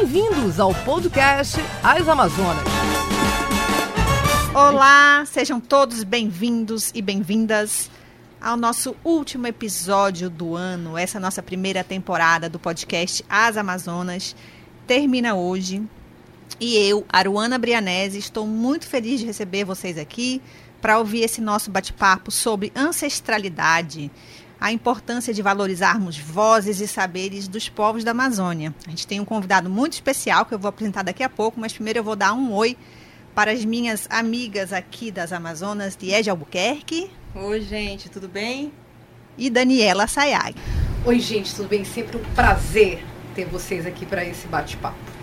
Bem-vindos ao podcast As Amazonas. Olá, sejam todos bem-vindos e bem-vindas ao nosso último episódio do ano. Essa nossa primeira temporada do podcast As Amazonas termina hoje. E eu, Aruana Brianese, estou muito feliz de receber vocês aqui para ouvir esse nosso bate-papo sobre ancestralidade, a importância de valorizarmos vozes e saberes dos povos da Amazônia. A gente tem um convidado muito especial que eu vou apresentar daqui a pouco, mas primeiro eu vou dar um oi para as minhas amigas aqui das Amazonas, Diege Albuquerque. Oi, gente, tudo bem? E Daniela Sayag. Oi, gente, tudo bem? Sempre um prazer ter vocês aqui para esse bate-papo.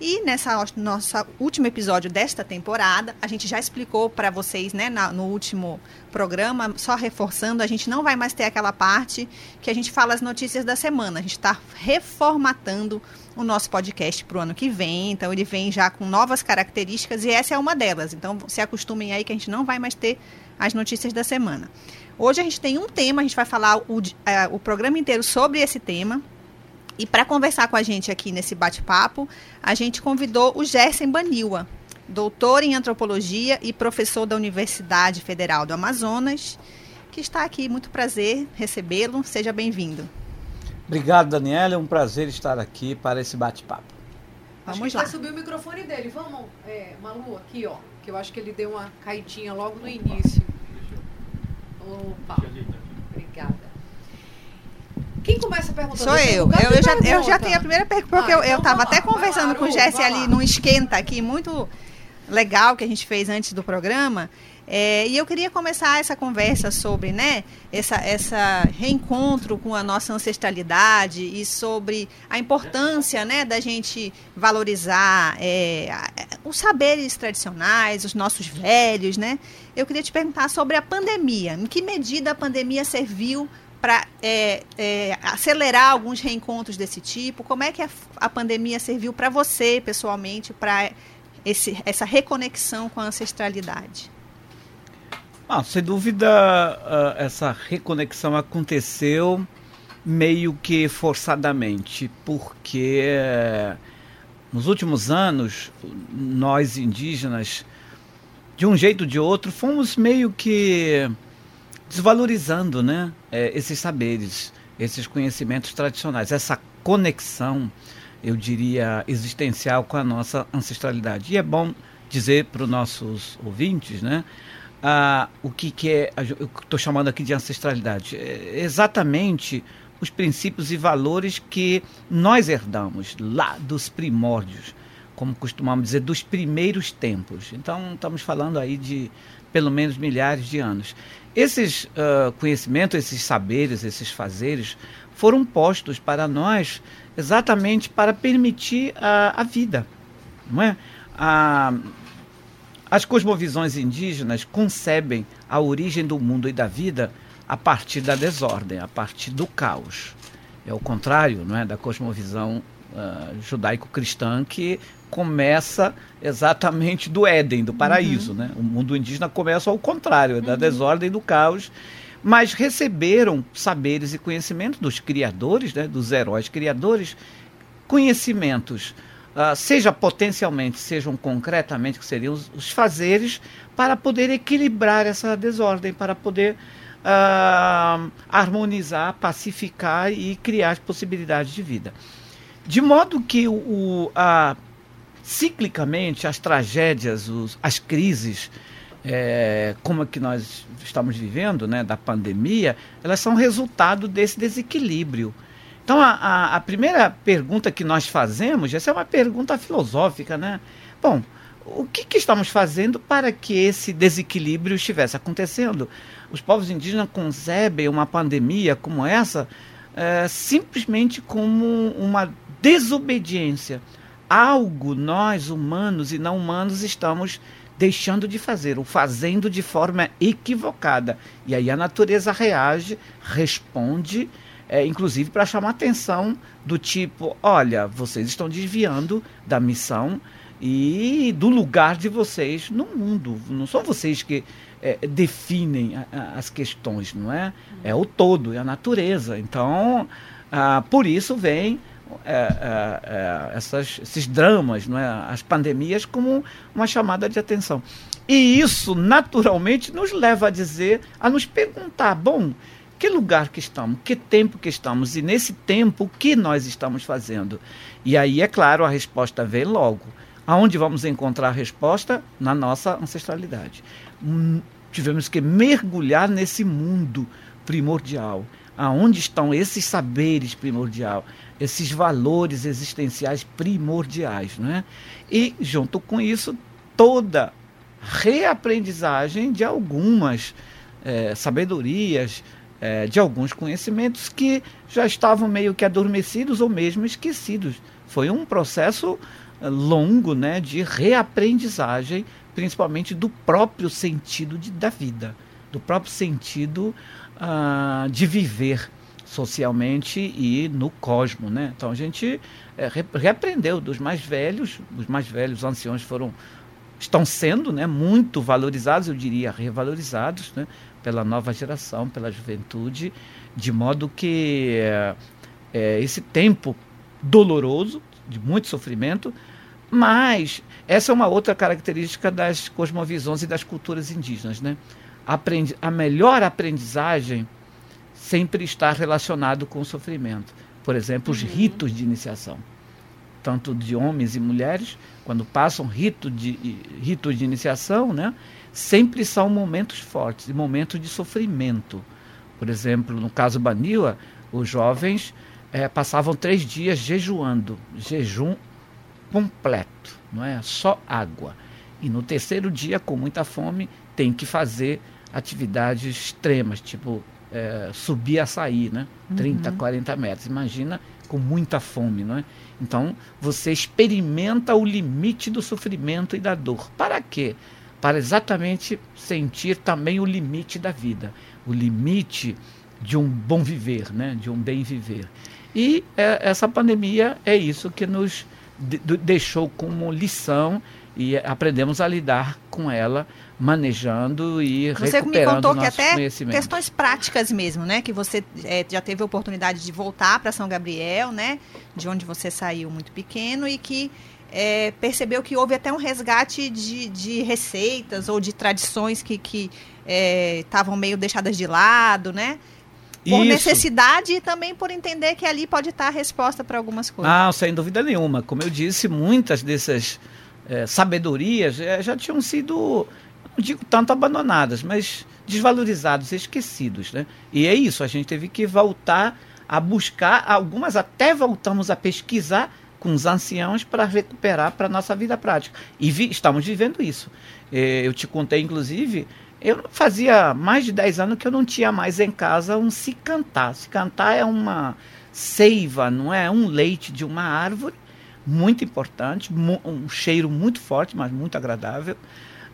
E nessa nossa último episódio desta temporada, a gente já explicou para vocês, né, na, no último programa, só reforçando, a gente não vai mais ter aquela parte que a gente fala as notícias da semana. A gente está reformatando o nosso podcast para o ano que vem, então ele vem já com novas características e essa é uma delas. Então se acostumem aí que a gente não vai mais ter as notícias da semana. Hoje a gente tem um tema, a gente vai falar o, é, o programa inteiro sobre esse tema. E para conversar com a gente aqui nesse bate-papo, a gente convidou o Gerson Baniwa, doutor em antropologia e professor da Universidade Federal do Amazonas, que está aqui. Muito prazer recebê-lo. Seja bem-vindo. Obrigado, Daniela. É um prazer estar aqui para esse bate-papo. Vamos acho lá. vai subir o microfone dele. Vamos, é, Malu, aqui, ó. Que eu acho que ele deu uma caidinha logo no início. Opa. Obrigada. Quem começa perguntando? Sou eu. Eu, eu, já, eu já tenho a primeira pergunta, porque ah, eu estava então até conversando lá, com o Jesse ali num esquenta aqui, muito legal que a gente fez antes do programa. É, e eu queria começar essa conversa sobre né, essa, essa reencontro com a nossa ancestralidade e sobre a importância né, da gente valorizar é, os saberes tradicionais, os nossos velhos. Né? Eu queria te perguntar sobre a pandemia. Em que medida a pandemia serviu para é, é, acelerar alguns reencontros desse tipo? Como é que a, a pandemia serviu para você, pessoalmente, para essa reconexão com a ancestralidade? Ah, sem dúvida, uh, essa reconexão aconteceu meio que forçadamente, porque uh, nos últimos anos, nós indígenas, de um jeito ou de outro, fomos meio que desvalorizando né, é, esses saberes, esses conhecimentos tradicionais, essa conexão, eu diria, existencial com a nossa ancestralidade. E é bom dizer para os nossos ouvintes, né? O que, que é, eu estou chamando aqui de ancestralidade. É exatamente os princípios e valores que nós herdamos lá dos primórdios, como costumamos dizer, dos primeiros tempos. Então, estamos falando aí de pelo menos milhares de anos. Esses uh, conhecimentos, esses saberes, esses fazeres foram postos para nós exatamente para permitir a, a vida, não é? A, as cosmovisões indígenas concebem a origem do mundo e da vida a partir da desordem, a partir do caos. É o contrário, não é, da cosmovisão uh, judaico-cristã que começa exatamente do Éden, do paraíso. Uhum. Né? O mundo indígena começa ao contrário, é da uhum. desordem do caos. Mas receberam saberes e conhecimentos dos criadores, né, dos heróis criadores, conhecimentos, uh, seja potencialmente, sejam concretamente, que seriam os, os, fazeres, para poder equilibrar essa desordem, para poder uh, harmonizar, pacificar e criar as possibilidades de vida. De modo que o, o a, ciclicamente as tragédias, os, as crises, é, como a que nós estamos vivendo, né, da pandemia, elas são resultado desse desequilíbrio. Então, a, a, a, primeira pergunta que nós fazemos, essa é uma pergunta filosófica, né? Bom, o que, que estamos fazendo para que esse desequilíbrio estivesse acontecendo? Os povos indígenas concebem uma pandemia como essa é, simplesmente como uma desobediência algo nós, humanos e não humanos, estamos deixando de fazer, ou fazendo de forma equivocada. E aí a natureza reage, responde, é, inclusive para chamar atenção do tipo: olha, vocês estão desviando da missão e do lugar de vocês no mundo. Não são vocês que é, definem a, a, as questões, não é? É o todo, é a natureza. Então, ah, por isso vem é, é, é, essas, esses dramas, não é? as pandemias, como uma chamada de atenção. E isso, naturalmente, nos leva a dizer, a nos perguntar: bom, que lugar que estamos, que tempo que estamos, e nesse tempo, o que nós estamos fazendo? E aí, é claro, a resposta vem logo. Aonde vamos encontrar a resposta? Na nossa ancestralidade. Hum, tivemos que mergulhar nesse mundo primordial. Aonde estão esses saberes primordiais, esses valores existenciais primordiais, né? E junto com isso toda reaprendizagem de algumas é, sabedorias, é, de alguns conhecimentos que já estavam meio que adormecidos ou mesmo esquecidos. Foi um processo longo né, de reaprendizagem, principalmente do próprio sentido de, da vida, do próprio sentido uh, de viver socialmente e no cosmo. Né? Então a gente é, reaprendeu dos mais velhos, os mais velhos anciões foram estão sendo né, muito valorizados, eu diria revalorizados, né, pela nova geração, pela juventude, de modo que é, é, esse tempo doloroso, de muito sofrimento, mas essa é uma outra característica das cosmovisões e das culturas indígenas. Né? Aprendi a melhor aprendizagem sempre está relacionado com o sofrimento. Por exemplo, os uhum. ritos de iniciação, tanto de homens e mulheres, quando passam rito de, ritos de iniciação, né, sempre são momentos fortes, momentos de sofrimento. Por exemplo, no caso Baniwa, os jovens é, passavam três dias jejuando, jejum completo, não é? Só água. E no terceiro dia, com muita fome, tem que fazer atividades extremas, tipo é, subir a sair, né? 30, uhum. 40 metros. Imagina com muita fome, não é? Então, você experimenta o limite do sofrimento e da dor. Para quê? Para exatamente sentir também o limite da vida, o limite de um bom viver, né? de um bem viver. E é, essa pandemia é isso que nos de, deixou como lição e aprendemos a lidar com ela, manejando e você recuperando me contou que até questões práticas mesmo, né? Que você é, já teve a oportunidade de voltar para São Gabriel, né? De onde você saiu muito pequeno e que é, percebeu que houve até um resgate de, de receitas ou de tradições que estavam é, meio deixadas de lado, né? Por Isso. necessidade e também por entender que ali pode estar a resposta para algumas coisas. Ah, sem dúvida nenhuma. Como eu disse, muitas dessas é, sabedorias é, já tinham sido, não digo tanto abandonadas, mas desvalorizadas, esquecidos. Né? E é isso, a gente teve que voltar a buscar, algumas até voltamos a pesquisar com os anciãos para recuperar para a nossa vida prática. E vi, estamos vivendo isso. É, eu te contei, inclusive, eu fazia mais de 10 anos que eu não tinha mais em casa um se cantar. Se cantar é uma seiva, não é? Um leite de uma árvore, muito importante, um cheiro muito forte, mas muito agradável.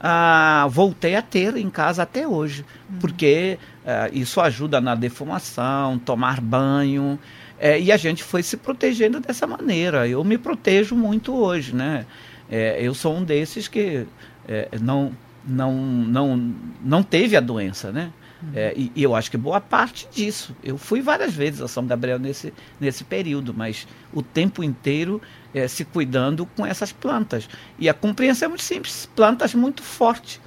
Ah, voltei a ter em casa até hoje, uhum. porque ah, isso ajuda na defumação, tomar banho, é, e a gente foi se protegendo dessa maneira. Eu me protejo muito hoje, né? É, eu sou um desses que é, não não, não, não teve a doença, né? Uhum. É, e, e, eu acho que boa parte disso. Eu fui várias vezes a São Gabriel nesse, nesse período, mas o tempo inteiro é, se cuidando com essas plantas. E a compreensão é muito simples: plantas muito fortes.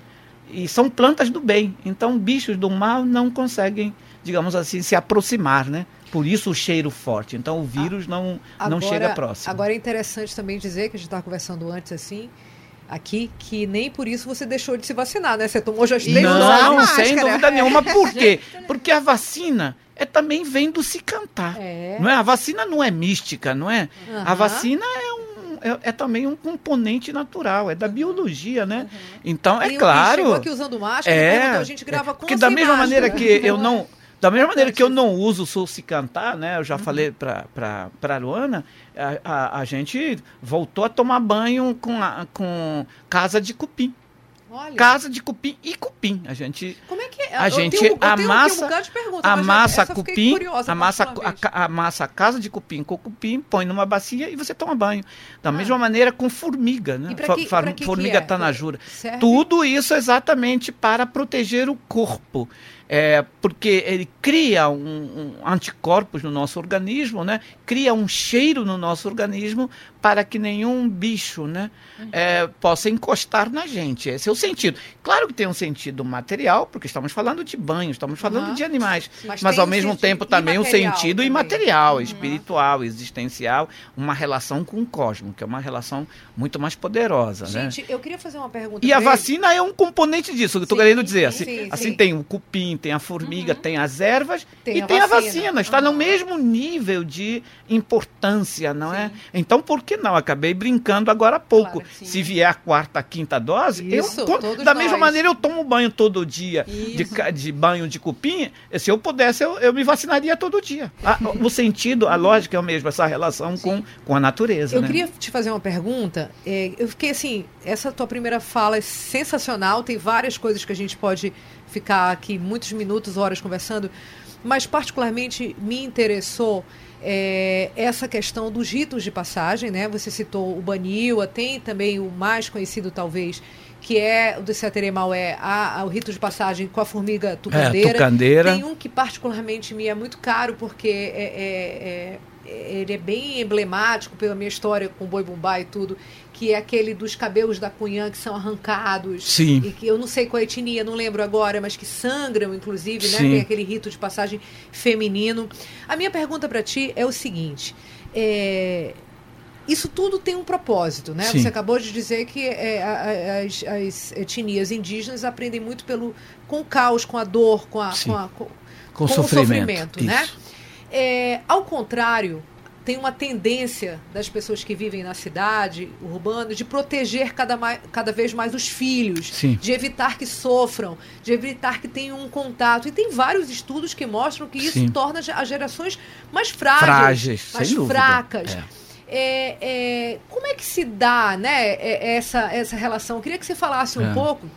E são plantas do bem. Então, bichos do mal não conseguem, digamos assim, se aproximar, né? Por isso o cheiro forte. Então, o vírus não, agora, não chega próximo. Agora é interessante também dizer, que a gente estava conversando antes assim, aqui que nem por isso você deixou de se vacinar, né? Você tomou já as três Não, sem dúvida nenhuma. Por quê? Porque a vacina é também vem do se cantar. É. Não é? A vacina não é mística, não é? Uhum. A vacina é um é, é, também um componente natural, é da biologia, né? Uhum. Então, é e claro. Chegou aqui usando máscara, é, então a gente grava com Porque da mesma máscara. maneira que eu não da mesma maneira que eu não uso o se cantar, né? Eu já uhum. falei para a Luana, a, a, gente voltou a tomar banho com, a, com casa de cupim. Olha. Casa de cupim e cupim. A gente. Como é que é? A gente um, amassa, um amassa cupim, amassa a, amassa a casa de cupim com cupim, põe numa bacia e você toma banho. Da ah. mesma maneira com formiga, né? Que, formiga que é? tanajura. Tudo isso exatamente para proteger o corpo é, porque ele cria um, um, anticorpos no nosso organismo, né? cria um cheiro no nosso organismo para que nenhum bicho né? Uhum. É, possa encostar na gente. Esse é o sentido. Claro que tem um sentido material, porque estamos falando de banho, estamos falando uhum. de animais, mas, mas ao mesmo tempo também um sentido também. imaterial, uhum. espiritual, existencial, uma relação com o cosmos, que é uma relação muito mais poderosa. Né? Gente, né? eu queria fazer uma pergunta. E a vacina é um componente disso, que eu estou querendo dizer. Assim, sim, assim sim. tem o cupim, tem a formiga, uhum. tem as ervas tem e a tem vacina. a vacina. Está uhum. no mesmo nível de importância, não é? sim. é? Então, por que não? Acabei brincando agora há pouco. Claro Se vier a quarta, a quinta dose, Isso, eu, da mesma maneira eu tomo banho todo dia de, de, banho de cupim. Se eu pudesse, eu, eu me vacinaria todo dia. A, o sentido, a lógica é o mesmo, essa relação com, com a natureza. Eu né? queria te fazer uma pergunta. É, eu fiquei assim, essa tua primeira fala é sensacional, tem várias coisas que a gente pode ficar aqui muitos minutos, horas conversando, mas particularmente me interessou é, essa questão dos ritos de passagem, né? Você citou o Baniwa, tem também o mais conhecido talvez, que é o do Seteremaué, a, a, o rito de passagem com a formiga tucandeira. É, tucandeira. Tem um que particularmente me é muito caro porque é, é, é, ele é bem emblemático pela minha história com o Boi Bumbá e tudo, que é aquele dos cabelos da cunhã que são arrancados. Sim. E que eu não sei qual é a etnia, não lembro agora, mas que sangram, inclusive, né? Tem aquele rito de passagem feminino. A minha pergunta para ti é o seguinte: é, isso tudo tem um propósito, né? Sim. Você acabou de dizer que é, as, as, etnias indígenas aprendem muito pelo com o caos, com a dor, com a, com, a, com, com, o sofrimento, sofrimento né? É, ao contrário, tem uma tendência das pessoas que vivem na cidade urbana de proteger cada, mais, cada vez mais os filhos, Sim. de evitar que sofram, de evitar que tenham um contato. E tem vários estudos que mostram que isso Sim. torna as gerações mais frágeis, frágeis mais fracas. É. É, é, como é que se dá né, é, essa, essa relação? Eu queria que você falasse um é. pouco.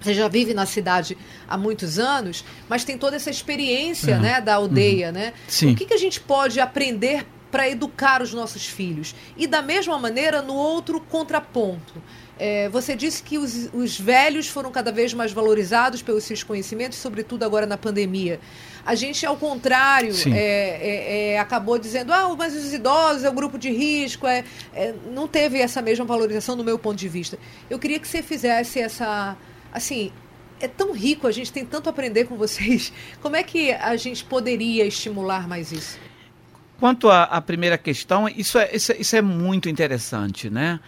Você já vive na cidade há muitos anos, mas tem toda essa experiência uhum. né, da aldeia. Uhum. Né? Sim. O que, que a gente pode aprender para educar os nossos filhos. E da mesma maneira, no outro contraponto. É, você disse que os, os, velhos foram cada vez mais valorizados pelos seus conhecimentos, sobretudo agora na pandemia. A gente, ao contrário, é, é, é, acabou dizendo: ah, mas os idosos é o grupo de risco. É, é, não teve essa mesma valorização, do meu ponto de vista. Eu queria que você fizesse essa. Assim, é tão rico, a gente tem tanto a aprender com vocês. Como é que a gente poderia estimular mais isso? Quanto à, primeira questão, isso é, isso, é, isso é muito interessante, né?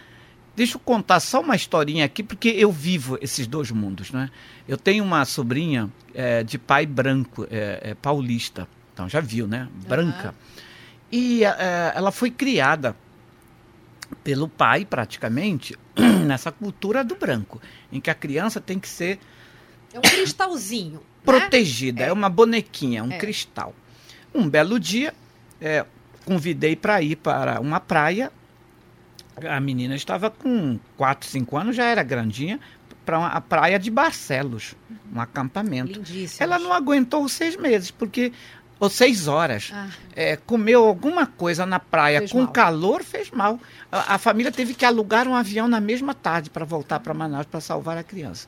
Deixa eu contar só uma historinha aqui, porque eu vivo esses dois mundos, né? Eu tenho uma sobrinha é, de pai branco, é, é, paulista, então já viu, né? Branca. Uhum. E é, ela foi criada pelo pai, praticamente, nessa cultura do branco, em que a criança tem que ser... É um cristalzinho. Protegida, né? é uma bonequinha, um é. cristal. Um belo dia, é, convidei para ir para uma praia. A menina estava com 4, 5 anos, já era grandinha, para a praia de Barcelos, um acampamento. Lindíssimo. Ela não aguentou seis meses, porque ou seis horas. Ah. É, comeu alguma coisa na praia fez com mal. calor, fez mal. A, a, família teve que alugar um avião na mesma tarde para voltar para Manaus para salvar a criança.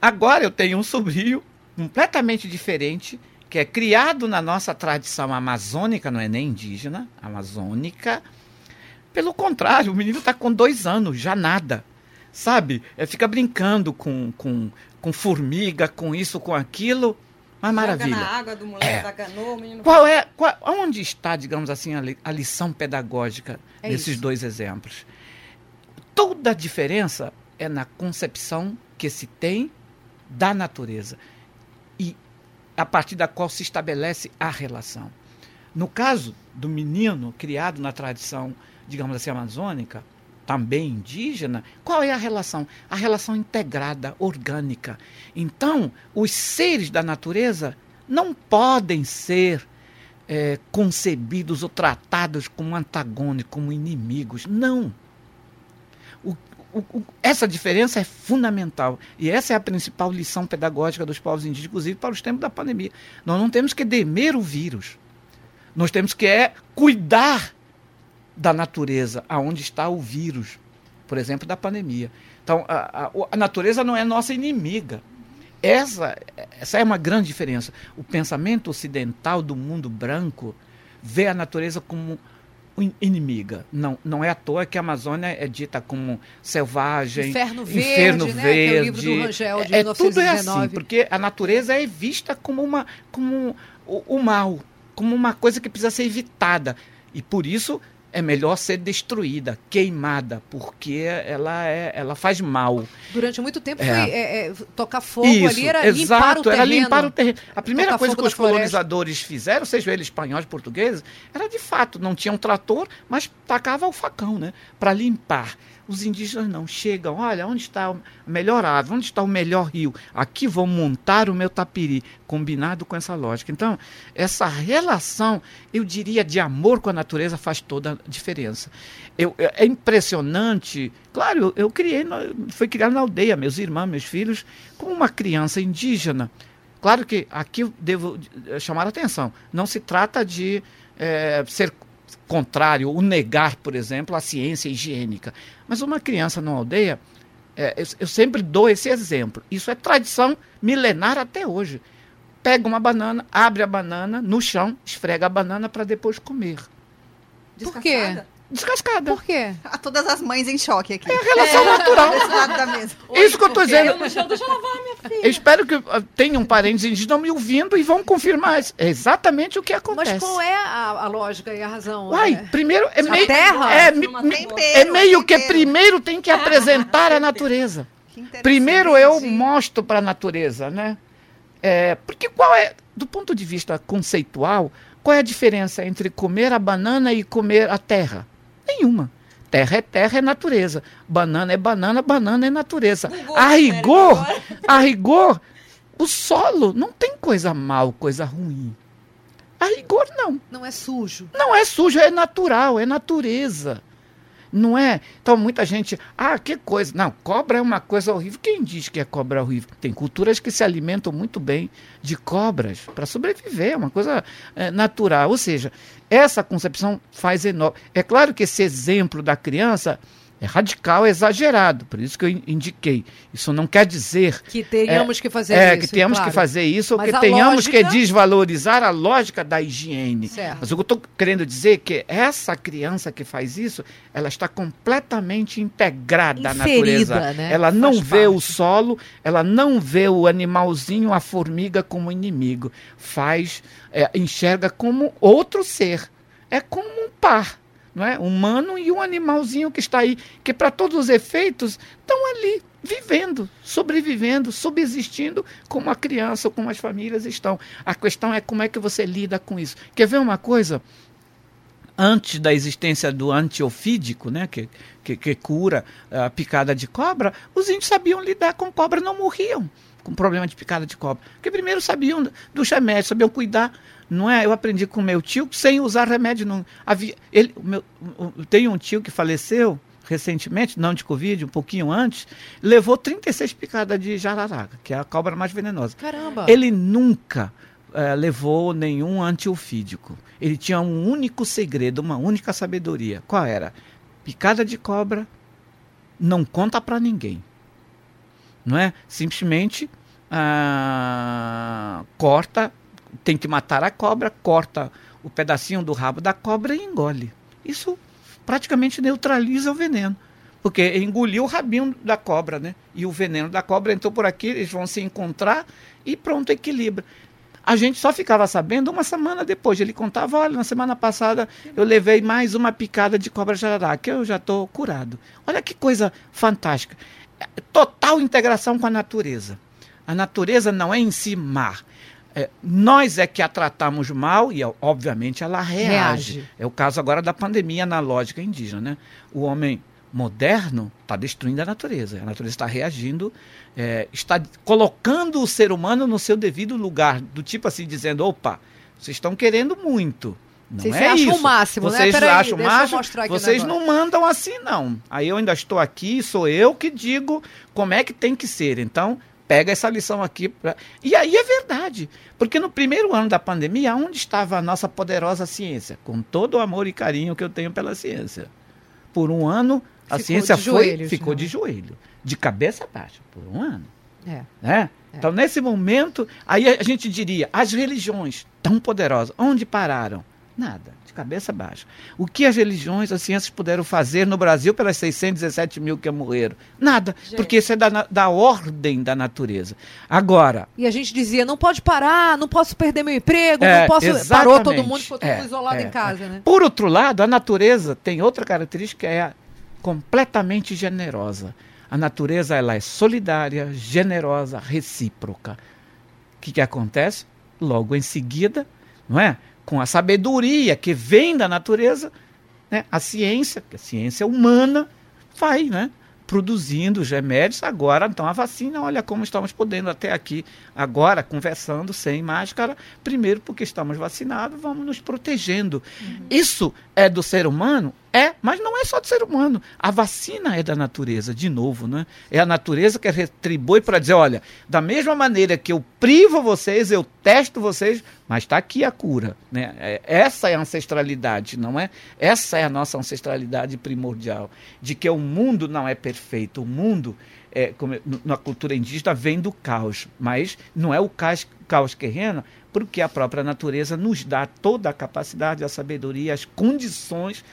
Agora eu tenho um sobrinho completamente diferente que é criado na nossa tradição amazônica, não é nem indígena, amazônica. Pelo contrário, o menino está com dois anos, já nada. Sabe? É, fica brincando com, com, com formiga, com isso, com aquilo. Mas maravilha. na água do moleque é. da canoa, o menino... Qual é, qual, onde está, digamos assim, a, li, a lição pedagógica é desses isso. dois exemplos? Toda a diferença é na concepção que se tem da natureza a partir da qual se estabelece a relação. No caso do menino criado na tradição, digamos assim, amazônica, também indígena, qual é a relação? A relação integrada, orgânica. Então, os seres da natureza não podem ser é, concebidos ou tratados como antagônicos, como inimigos. Não. O, o, o, essa diferença é fundamental. E essa é a principal lição pedagógica dos povos indígenas, inclusive para os tempos da pandemia. Nós não temos que demer o vírus. Nós temos que é, cuidar da natureza, aonde está o vírus, por exemplo, da pandemia. Então, a, a, a natureza não é nossa inimiga. Essa, essa é uma grande diferença. O pensamento ocidental do mundo branco vê a natureza como inimiga. Não, não é à toa que a Amazônia é dita como selvagem, inferno verde, inferno né? verde. Que é o livro do Rangel de é, 1919. tudo é assim, porque a natureza é vista como uma como o, o mal, como uma coisa que precisa ser evitada. E por isso é melhor ser destruída, queimada, porque ela, é, ela faz mal. Durante muito tempo É. foi é, é, tocar fogo Isso, ali, era exato, limpar o terreno. era limpar o terreno. A primeira Tocar coisa que os da floresta. colonizadores fizeram, sejam eles espanhóis, portugueses, era de fato, não tinham trator, mas tacava o facão, né, para limpar. Os indígenas não chegam, olha, onde está a melhor árvore, onde está o melhor rio? Aqui vou montar o meu tapiri, combinado com essa lógica. Então, essa relação, eu diria, de amor com a natureza faz toda a diferença. Eu, é impressionante. Claro, eu, eu criei, fui criado na aldeia, meus irmãos, meus filhos, como uma criança indígena. Claro que aqui devo eh, chamar a atenção. Não se trata de eh, ser contrário ou negar, por exemplo, a ciência higiênica. Mas uma criança numa aldeia, eh, eu, eu sempre dou esse exemplo. Isso é tradição milenar até hoje. Pega uma banana, abre a banana no chão, esfrega a banana para depois comer. Por quê? Descascada? Por quê? Ah, todas as mães em choque aqui. É a relação natural. Desse lado da mesa. Isso que eu estou dizendo. Eu no chão, deixa eu lavar, minha filha. Eu espero que tenham parentes indígenas me ouvindo e vão confirmar isso. É exatamente o que acontece. Mas qual é a, a lógica e a razão? Uai, É, primeiro é A meio, terra? é, me- tempero, é meio que primeiro tem que apresentar a natureza. Primeiro eu mostro para a natureza, né? É, porque qual é, do ponto de vista conceitual, qual é a diferença entre comer a banana e comer a terra? Nenhuma. Terra é terra, é natureza. Banana é banana, banana é natureza. Bugou A o cérebro rigor, a rigor, o solo não tem coisa mal, coisa ruim. A rigor não. Não é sujo. Não é sujo, é natural, é natureza. Não é? Então muita gente, ah, que coisa. Não, cobra é uma coisa horrível. Quem diz que é cobra horrível? Tem culturas que se alimentam muito bem de cobras para sobreviver, é uma coisa é, natural. Ou seja, essa concepção faz enorme. É claro que esse exemplo da criança é radical, é exagerado, por isso que eu in- indiquei. Isso não quer dizer Que teríamos que fazer é, isso. que temos claro. que fazer isso ou Mas que tenhamos que lógica- desvalorizar a lógica da higiene. Certo. Mas o que eu estou querendo dizer é que essa criança que faz isso, ela está completamente integrada à Inferida, natureza. né? Ela não Faz vê o parte. solo, ela não vê o animalzinho, a formiga como inimigo. Faz, é, enxerga como outro ser. É como um par. Não é? Humano e um animalzinho que está aí, que para todos os efeitos estão ali, vivendo, sobrevivendo, subsistindo como a criança ou como as famílias estão. A questão é como é que você lida com isso. Quer ver uma coisa? Antes da existência do antiofídico, né, que, que, que cura a picada de cobra, os índios sabiam lidar com cobra, não morriam com problema de picada de cobra. Porque primeiro sabiam dos remédios, sabiam cuidar. Não é? Eu aprendi com meu tio sem usar remédio. Não. Havia, ele, meu, tem um tio que faleceu recentemente, não de Covid, um pouquinho antes, levou 36 picadas de jararaca, que é a cobra mais venenosa. Caramba. Ele nunca eh, levou nenhum antiofídico. Ele tinha um único segredo, uma única sabedoria. Qual era? Picada de cobra, não conta para ninguém. Não é? Simplesmente ah, corta, tem que matar a cobra, corta o pedacinho do rabo da cobra e engole. Isso praticamente neutraliza o veneno. Porque engoliu o rabinho da cobra, né? E o veneno da cobra entrou por aqui, eles vão se encontrar e pronto, equilibra. A gente só ficava sabendo uma semana depois. Ele contava, olha, na semana passada eu levei mais uma picada de cobra jararaca, eu já estou curado. Olha que coisa fantástica. Total integração com a natureza. A natureza não é em si má. É, nós é que a tratamos mal e, obviamente, ela reage. Reage. É o caso agora da pandemia na lógica indígena. Né? O homem moderno está destruindo a natureza. A natureza está reagindo, é, está colocando o ser humano no seu devido lugar, do tipo assim, dizendo: opa, vocês estão querendo muito. Não Vocês é acham isso. o máximo, né? Vocês Peraí, acham o máximo? Vocês não mandam assim, não. Aí eu ainda estou aqui, sou eu que digo como é que tem que ser. Então, pega essa lição aqui. Pra... E aí é verdade. Porque no primeiro ano da pandemia, onde estava a nossa poderosa ciência? Com todo o amor e carinho que eu tenho pela ciência. Por um ano, a Ficou ciência foi, joelhos, ficou né? de joelho, de cabeça baixa, por um ano. É. Né? Então, nesse momento, aí a gente diria, as religiões tão poderosas, onde pararam? Nada, de cabeça baixa. O que as religiões, as ciências puderam fazer no Brasil pelas 617 mil que morreram? Nada, porque isso é da, da ordem da natureza. Agora, E a gente dizia, não pode parar, não posso perder meu emprego, É, não posso. exatamente. Parou todo mundo, ficou todo É, isolado é, em casa, né? Por outro lado, a natureza tem outra característica, é completamente generosa. A natureza ela é solidária, generosa, recíproca. O que, que acontece? Logo em seguida, não é? Com a sabedoria que vem da natureza, né? a ciência, que a ciência humana, vai, né? produzindo os remédios. Agora, então, a vacina, olha como estamos podendo até aqui, agora, conversando sem máscara. Primeiro, porque estamos vacinados, vamos nos protegendo. Isso é do ser humano? É, mas não é só do ser humano. A vacina é da natureza, de novo, né? É a natureza que retribui para dizer, olha, da mesma maneira que eu privo vocês, eu testo vocês, mas está aqui a cura, né? É, essa é a ancestralidade, não é? Essa é a nossa ancestralidade primordial, de que o mundo não é perfeito, o mundo é, como é, na cultura indígena vem do caos, mas não é o caos, caos que reina, porque a própria natureza nos dá toda a capacidade, a sabedoria, as condições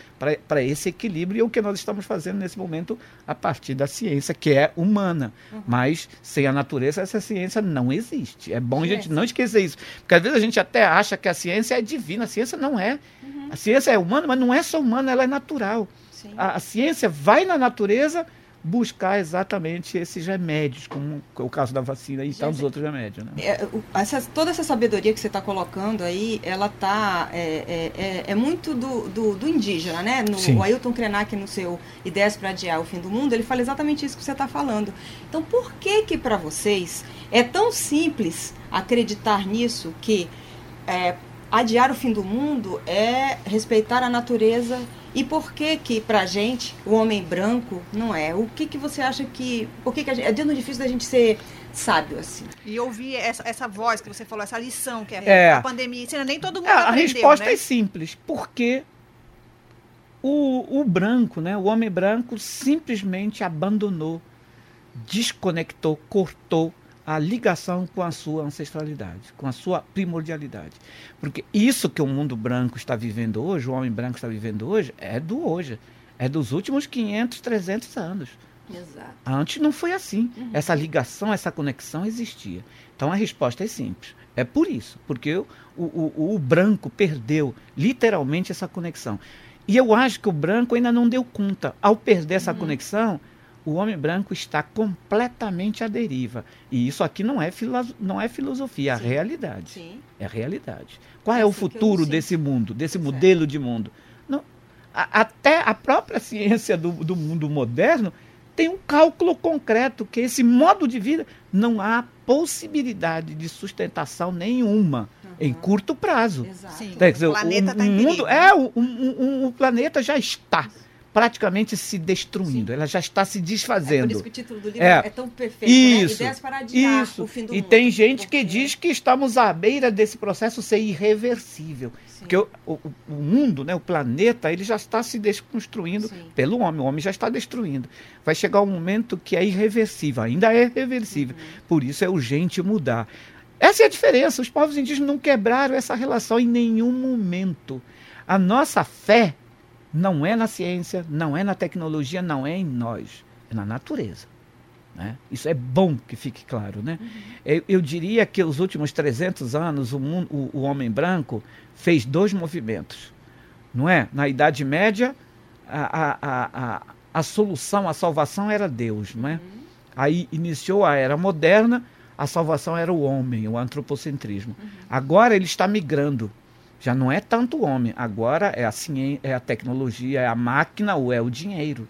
para esse equilíbrio, e é o que nós estamos fazendo nesse momento a partir da ciência, que é humana. Mas sem a natureza, essa ciência não existe. É bom a gente não esquecer isso. Porque às vezes a gente até acha que a ciência é divina, a ciência não é. A ciência é humana, mas não é só humana, ela é natural. A, a ciência vai na natureza buscar exatamente esses remédios, como o caso da vacina e tantos outros remédios. Né? É, essa- toda essa sabedoria que você está colocando aí, ela tá é, é, é- é muito do, do, do indígena, né? No, Sim. o Ailton Krenak, no seu Ideias para Adiar o Fim do Mundo, ele fala exatamente isso que você está falando. Então, por que que para vocês é tão simples acreditar nisso que é, adiar o fim do mundo é respeitar a natureza e por que que pra gente, o homem branco, não é? O que que você acha que... Por que que a gente, é tão difícil da gente ser sábio assim? E ouvir essa, essa voz que você falou, essa lição que é, É. a pandemia ensina, nem todo mundo É, a aprendeu, resposta né? é simples, porque o, o branco, né, o homem branco, simplesmente abandonou, desconectou, cortou a ligação com a sua ancestralidade, com a sua primordialidade. Porque isso que o mundo branco está vivendo hoje, o homem branco está vivendo hoje, é do hoje. É dos últimos 500, 300 anos. Exato. Antes não foi assim. Essa ligação, essa conexão existia. Então a resposta é simples. É por isso, porque o, o, o- o branco perdeu literalmente essa conexão. E eu acho que o branco ainda não deu conta. Ao perder essa conexão, o homem branco está completamente à deriva. E isso aqui não é, filo- não é filosofia, é a Sim. realidade. Sim. É a realidade. Qual É é, o futuro desse mundo, desse Pois é. modelo de mundo? Não, a- até a própria ciência do, do mundo moderno tem um cálculo concreto que esse modo de vida não há possibilidade de sustentação nenhuma em curto prazo. Exato. Sim. Quer dizer, O planeta o, tá em perigo, mundo né? é o, o- o- o planeta já está praticamente se destruindo, ela já está se É por desfazendo. isso que o título do livro É. é, tão perfeito, Isso, né? Ideias para adiar Isso. o fim do E mundo. tem gente que Porque- diz que estamos à beira desse processo ser irreversível. Sim. Porque o, o- o mundo, né, o planeta, ele já está se desconstruindo Sim. pelo homem. O homem já está destruindo. Vai chegar um momento que é irreversível, ainda é reversível. Uhum. Por isso é urgente mudar. Essa é a diferença. Os povos indígenas não quebraram essa relação em nenhum momento. A nossa fé não é na ciência, não é na tecnologia, não é em nós, é na natureza. né? Isso é bom que fique claro. Né? Eu, eu diria que os últimos 300 anos o, mundo, o, o homem branco fez dois movimentos. Não é? Na Idade Média, a, a, a, a, a solução, a salvação era Deus. Não é? Aí iniciou a era moderna, a salvação era o homem, o antropocentrismo. Agora ele está migrando. Já não é tanto o homem, agora é a ciência, é a tecnologia, é a máquina ou é o dinheiro.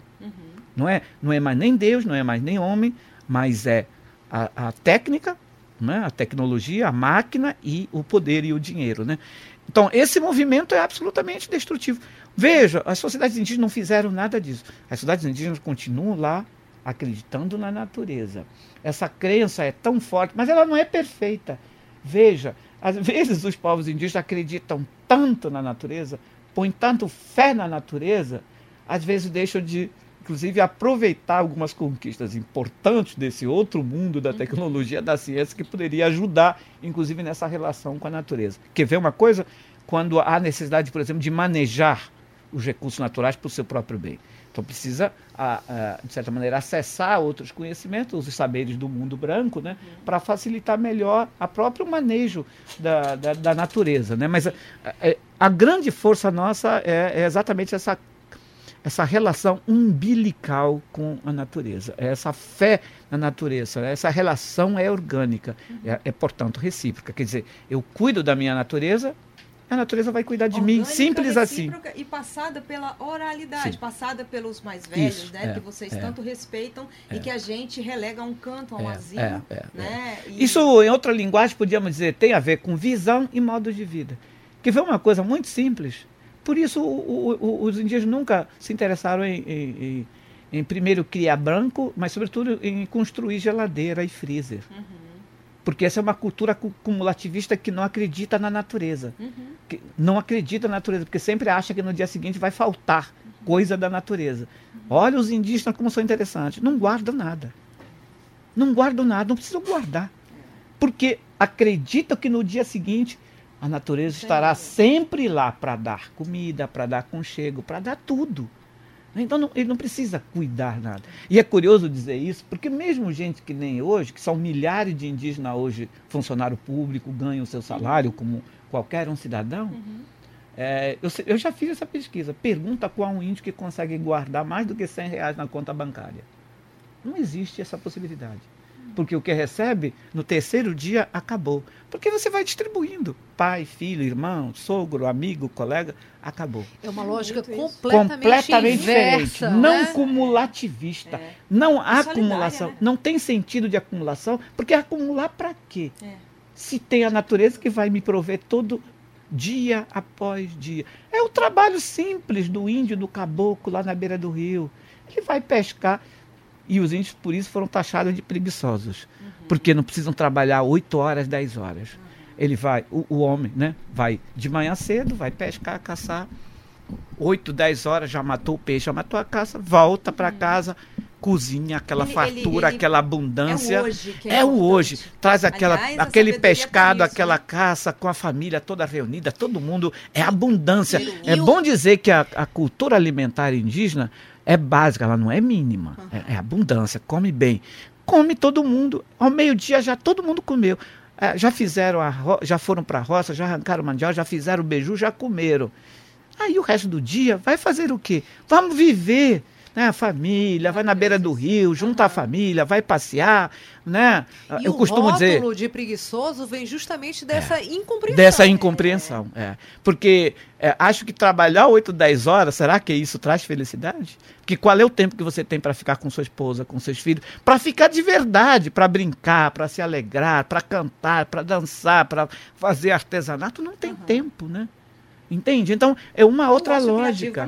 Não é, não é mais nem Deus, não é mais nem homem, mas é a, a técnica, né? a tecnologia, a máquina e o poder e o dinheiro. Né? Então, esse movimento é absolutamente destrutivo. Veja, as sociedades indígenas não fizeram nada disso. As sociedades indígenas continuam lá acreditando na natureza. Essa crença é tão forte, mas ela não é perfeita. Veja, às vezes os povos indígenas acreditam tanto na natureza, põem tanto fé na natureza, às vezes deixam de, inclusive, aproveitar algumas conquistas importantes desse outro mundo da tecnologia, da ciência, que poderia ajudar, inclusive, nessa relação com a natureza. Quer ver uma coisa? Quando há necessidade, por exemplo, de manejar os recursos naturais para o seu próprio bem. Então precisa, a, a, de certa maneira, acessar outros conhecimentos, os saberes do mundo branco, né, para facilitar melhor a próprio manejo da, da, da natureza. Né? Mas a, é, a, grande força nossa é, é exatamente essa essa relação umbilical com a natureza, é essa fé na natureza, essa relação é orgânica, é, é, portanto recíproca. Quer dizer, eu cuido da minha natureza, a natureza vai cuidar de Orgânica, mim, simples assim. E passada pela oralidade, Sim. passada pelos mais velhos, Isso, né, é, que vocês é, tanto respeitam é, e que a gente relega a um canto, a um é, asilo. É, é, né? E... Isso, em outra linguagem, podíamos dizer, tem a ver com visão e modo de vida. Que foi uma coisa muito simples. Por isso, o, o, os indígenas nunca se interessaram em, em, em, em, primeiro criar branco, mas, sobretudo, em construir geladeira e freezer. Uhum. Porque essa é uma cultura cumulativista que não acredita na natureza. Uhum. Que não acredita na natureza, porque sempre acha que no dia seguinte vai faltar uhum. coisa da natureza. Uhum. Olha os indígenas como são interessantes. Não guardam nada. Não guardam nada, não precisam guardar. Porque acreditam que no dia seguinte a natureza estará sempre lá para dar comida, para dar conchego, para dar tudo. Então não, ele não precisa cuidar nada. E é curioso dizer isso, porque mesmo gente que nem hoje, que são milhares de indígenas hoje, funcionário público, ganham o seu salário como qualquer um cidadão, uhum. é, eu, eu, já fiz essa pesquisa. Pergunta qual um índio que consegue guardar mais do que 100 reais na conta bancária. Não existe essa possibilidade porque o que recebe no terceiro dia acabou. Porque você vai distribuindo. Pai, filho, irmão, sogro, amigo, colega, acabou. É uma lógica completamente, completamente inversa, diferente. Né? Não cumulativista. É. Não há acumulação. Né? Não tem sentido de acumulação, porque acumular para quê? É. Se tem a natureza que vai me prover todo dia após dia. É o trabalho simples do índio, do caboclo lá na beira do rio. Ele vai pescar. E os índios, por isso, foram taxados de preguiçosos. Uhum. Porque não precisam trabalhar 8 horas, 10 horas. Uhum. Ele vai, o, o, homem, né? Vai de manhã cedo, vai pescar, caçar. 8, 10 horas, já matou o peixe, já matou a caça, volta para uhum. casa, cozinha aquela ele, fartura, ele, ele, aquela abundância. É o hoje. é, é o hoje. Traz aquela, Aliás, aquele pescado, isso, aquela né? caça com a família toda reunida, todo mundo. É abundância. é bom dizer que a, a cultura alimentar indígena é básica, ela não é mínima. É, é, abundância, come bem. Come todo mundo. Ao meio-dia já todo mundo comeu. É, já fizeram a já foram para a roça, já arrancaram mandioca, já fizeram o beiju, já comeram. Aí o resto do dia vai fazer o quê? Vamos viver né? A família, vai na beira do rio, junta a família, vai passear, né? E Eu o costumo dizer. de preguiçoso vem justamente dessa é, incompreensão. Dessa incompreensão, é. é. Porque é, acho que trabalhar 8, 10 horas, será que isso traz felicidade? Porque qual é o tempo que você tem para ficar com sua esposa, com seus filhos? Para ficar de verdade, para brincar, para se alegrar, para cantar, para dançar, para fazer artesanato, não tem uhum. tempo, né? Entende? Então, é uma outra lógica.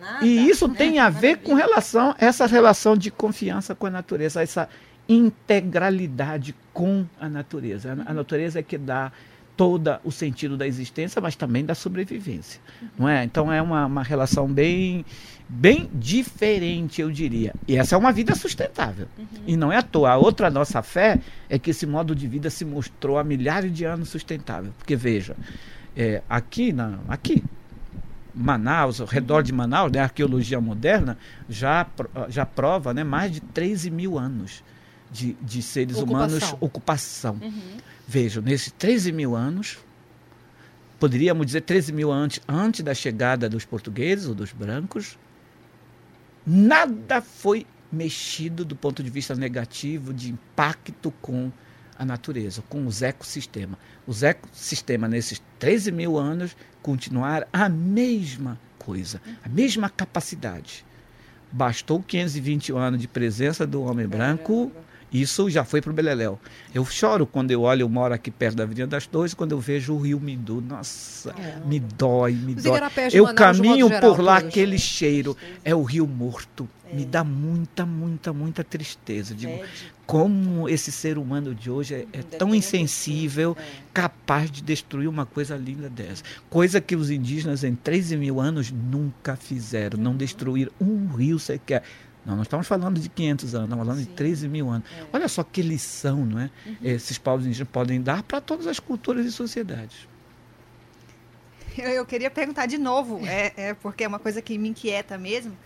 Nada, e isso né? tem a ver com relação essa relação de confiança com a natureza, essa integralidade com a natureza. A natureza é que dá todo o sentido da existência, mas também da sobrevivência. Não é? Então é uma, uma relação bem, bem diferente, eu diria. E essa é uma vida sustentável. Uhum. E não é à toa. A outra nossa fé é que esse modo de vida se mostrou há milhares de anos sustentável. Porque veja, é, aqui, na, aqui, Manaus, ao redor de Manaus, né, a arqueologia moderna já, já prova né, mais de 13 mil anos de, de seres ocupação. humanos, ocupação. Uhum. Vejam, nesses 13 mil anos, poderíamos dizer 13 mil antes, antes da chegada dos portugueses ou dos brancos, nada foi mexido do ponto de vista negativo, de impacto com a natureza, com os ecossistemas. Os ecossistemas, nesses 13 mil anos, continuaram a mesma coisa, a mesma capacidade. Bastou 520 anos de presença do homem branco Isso já foi para o Beleléu. Eu choro quando eu olho, eu moro aqui perto da Avenida das Torres, quando eu vejo o rio Mindu. Nossa, é. me dói, me Os dói. Eu caminho por lá, aquele cheiro. É o rio morto. É. Me dá muita, muita, muita tristeza. Digo, como esse ser humano de hoje é, é tão insensível, é. capaz de destruir uma coisa linda dessa. Coisa que os indígenas em 13 mil anos nunca fizeram. Não destruir um rio sequer. Não, nós estamos falando de 500 anos, estamos falando Sim. de 13 mil anos. É. Olha só que lição não é? Uhum. esses povos indígenas podem dar para todas as culturas e sociedades. Eu, eu queria perguntar de novo, é, é, porque é uma coisa que me inquieta mesmo.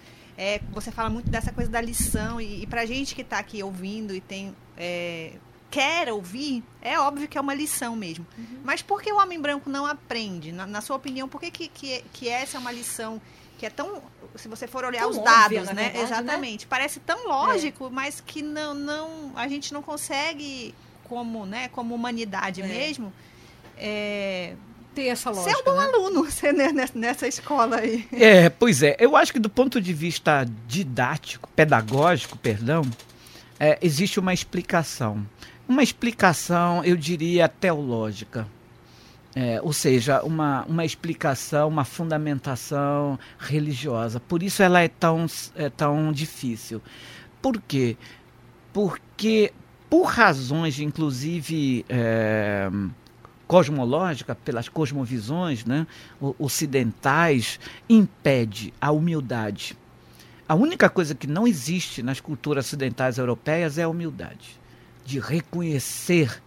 É, você fala muito dessa coisa da lição, e, e para a gente que está aqui ouvindo e tem é, quer ouvir, é óbvio que é uma lição mesmo. Uhum. Mas por que o homem branco não aprende? Na, na sua opinião, por que, que, que, que essa é uma lição que é tão se você for olhar tão os dados, óbvia, né? Verdade, né? Exatamente. Né? Parece tão lógico, é. mas que não, não, a gente não consegue, como, né, como humanidade é. mesmo, é, ter essa lógica. Ser um bom né? aluno ser nessa escola aí. É, pois é. Eu acho que do ponto de vista didático, pedagógico, perdão, é, existe uma explicação. Uma explicação, eu diria, teológica. É, ou seja, uma, uma explicação, uma fundamentação religiosa. Por isso ela é tão, é tão difícil. Por quê? Porque, por razões, inclusive, é, cosmológicas, pelas cosmovisões né, ocidentais, impede a humildade. A única coisa que não existe nas culturas ocidentais europeias é a humildade de reconhecer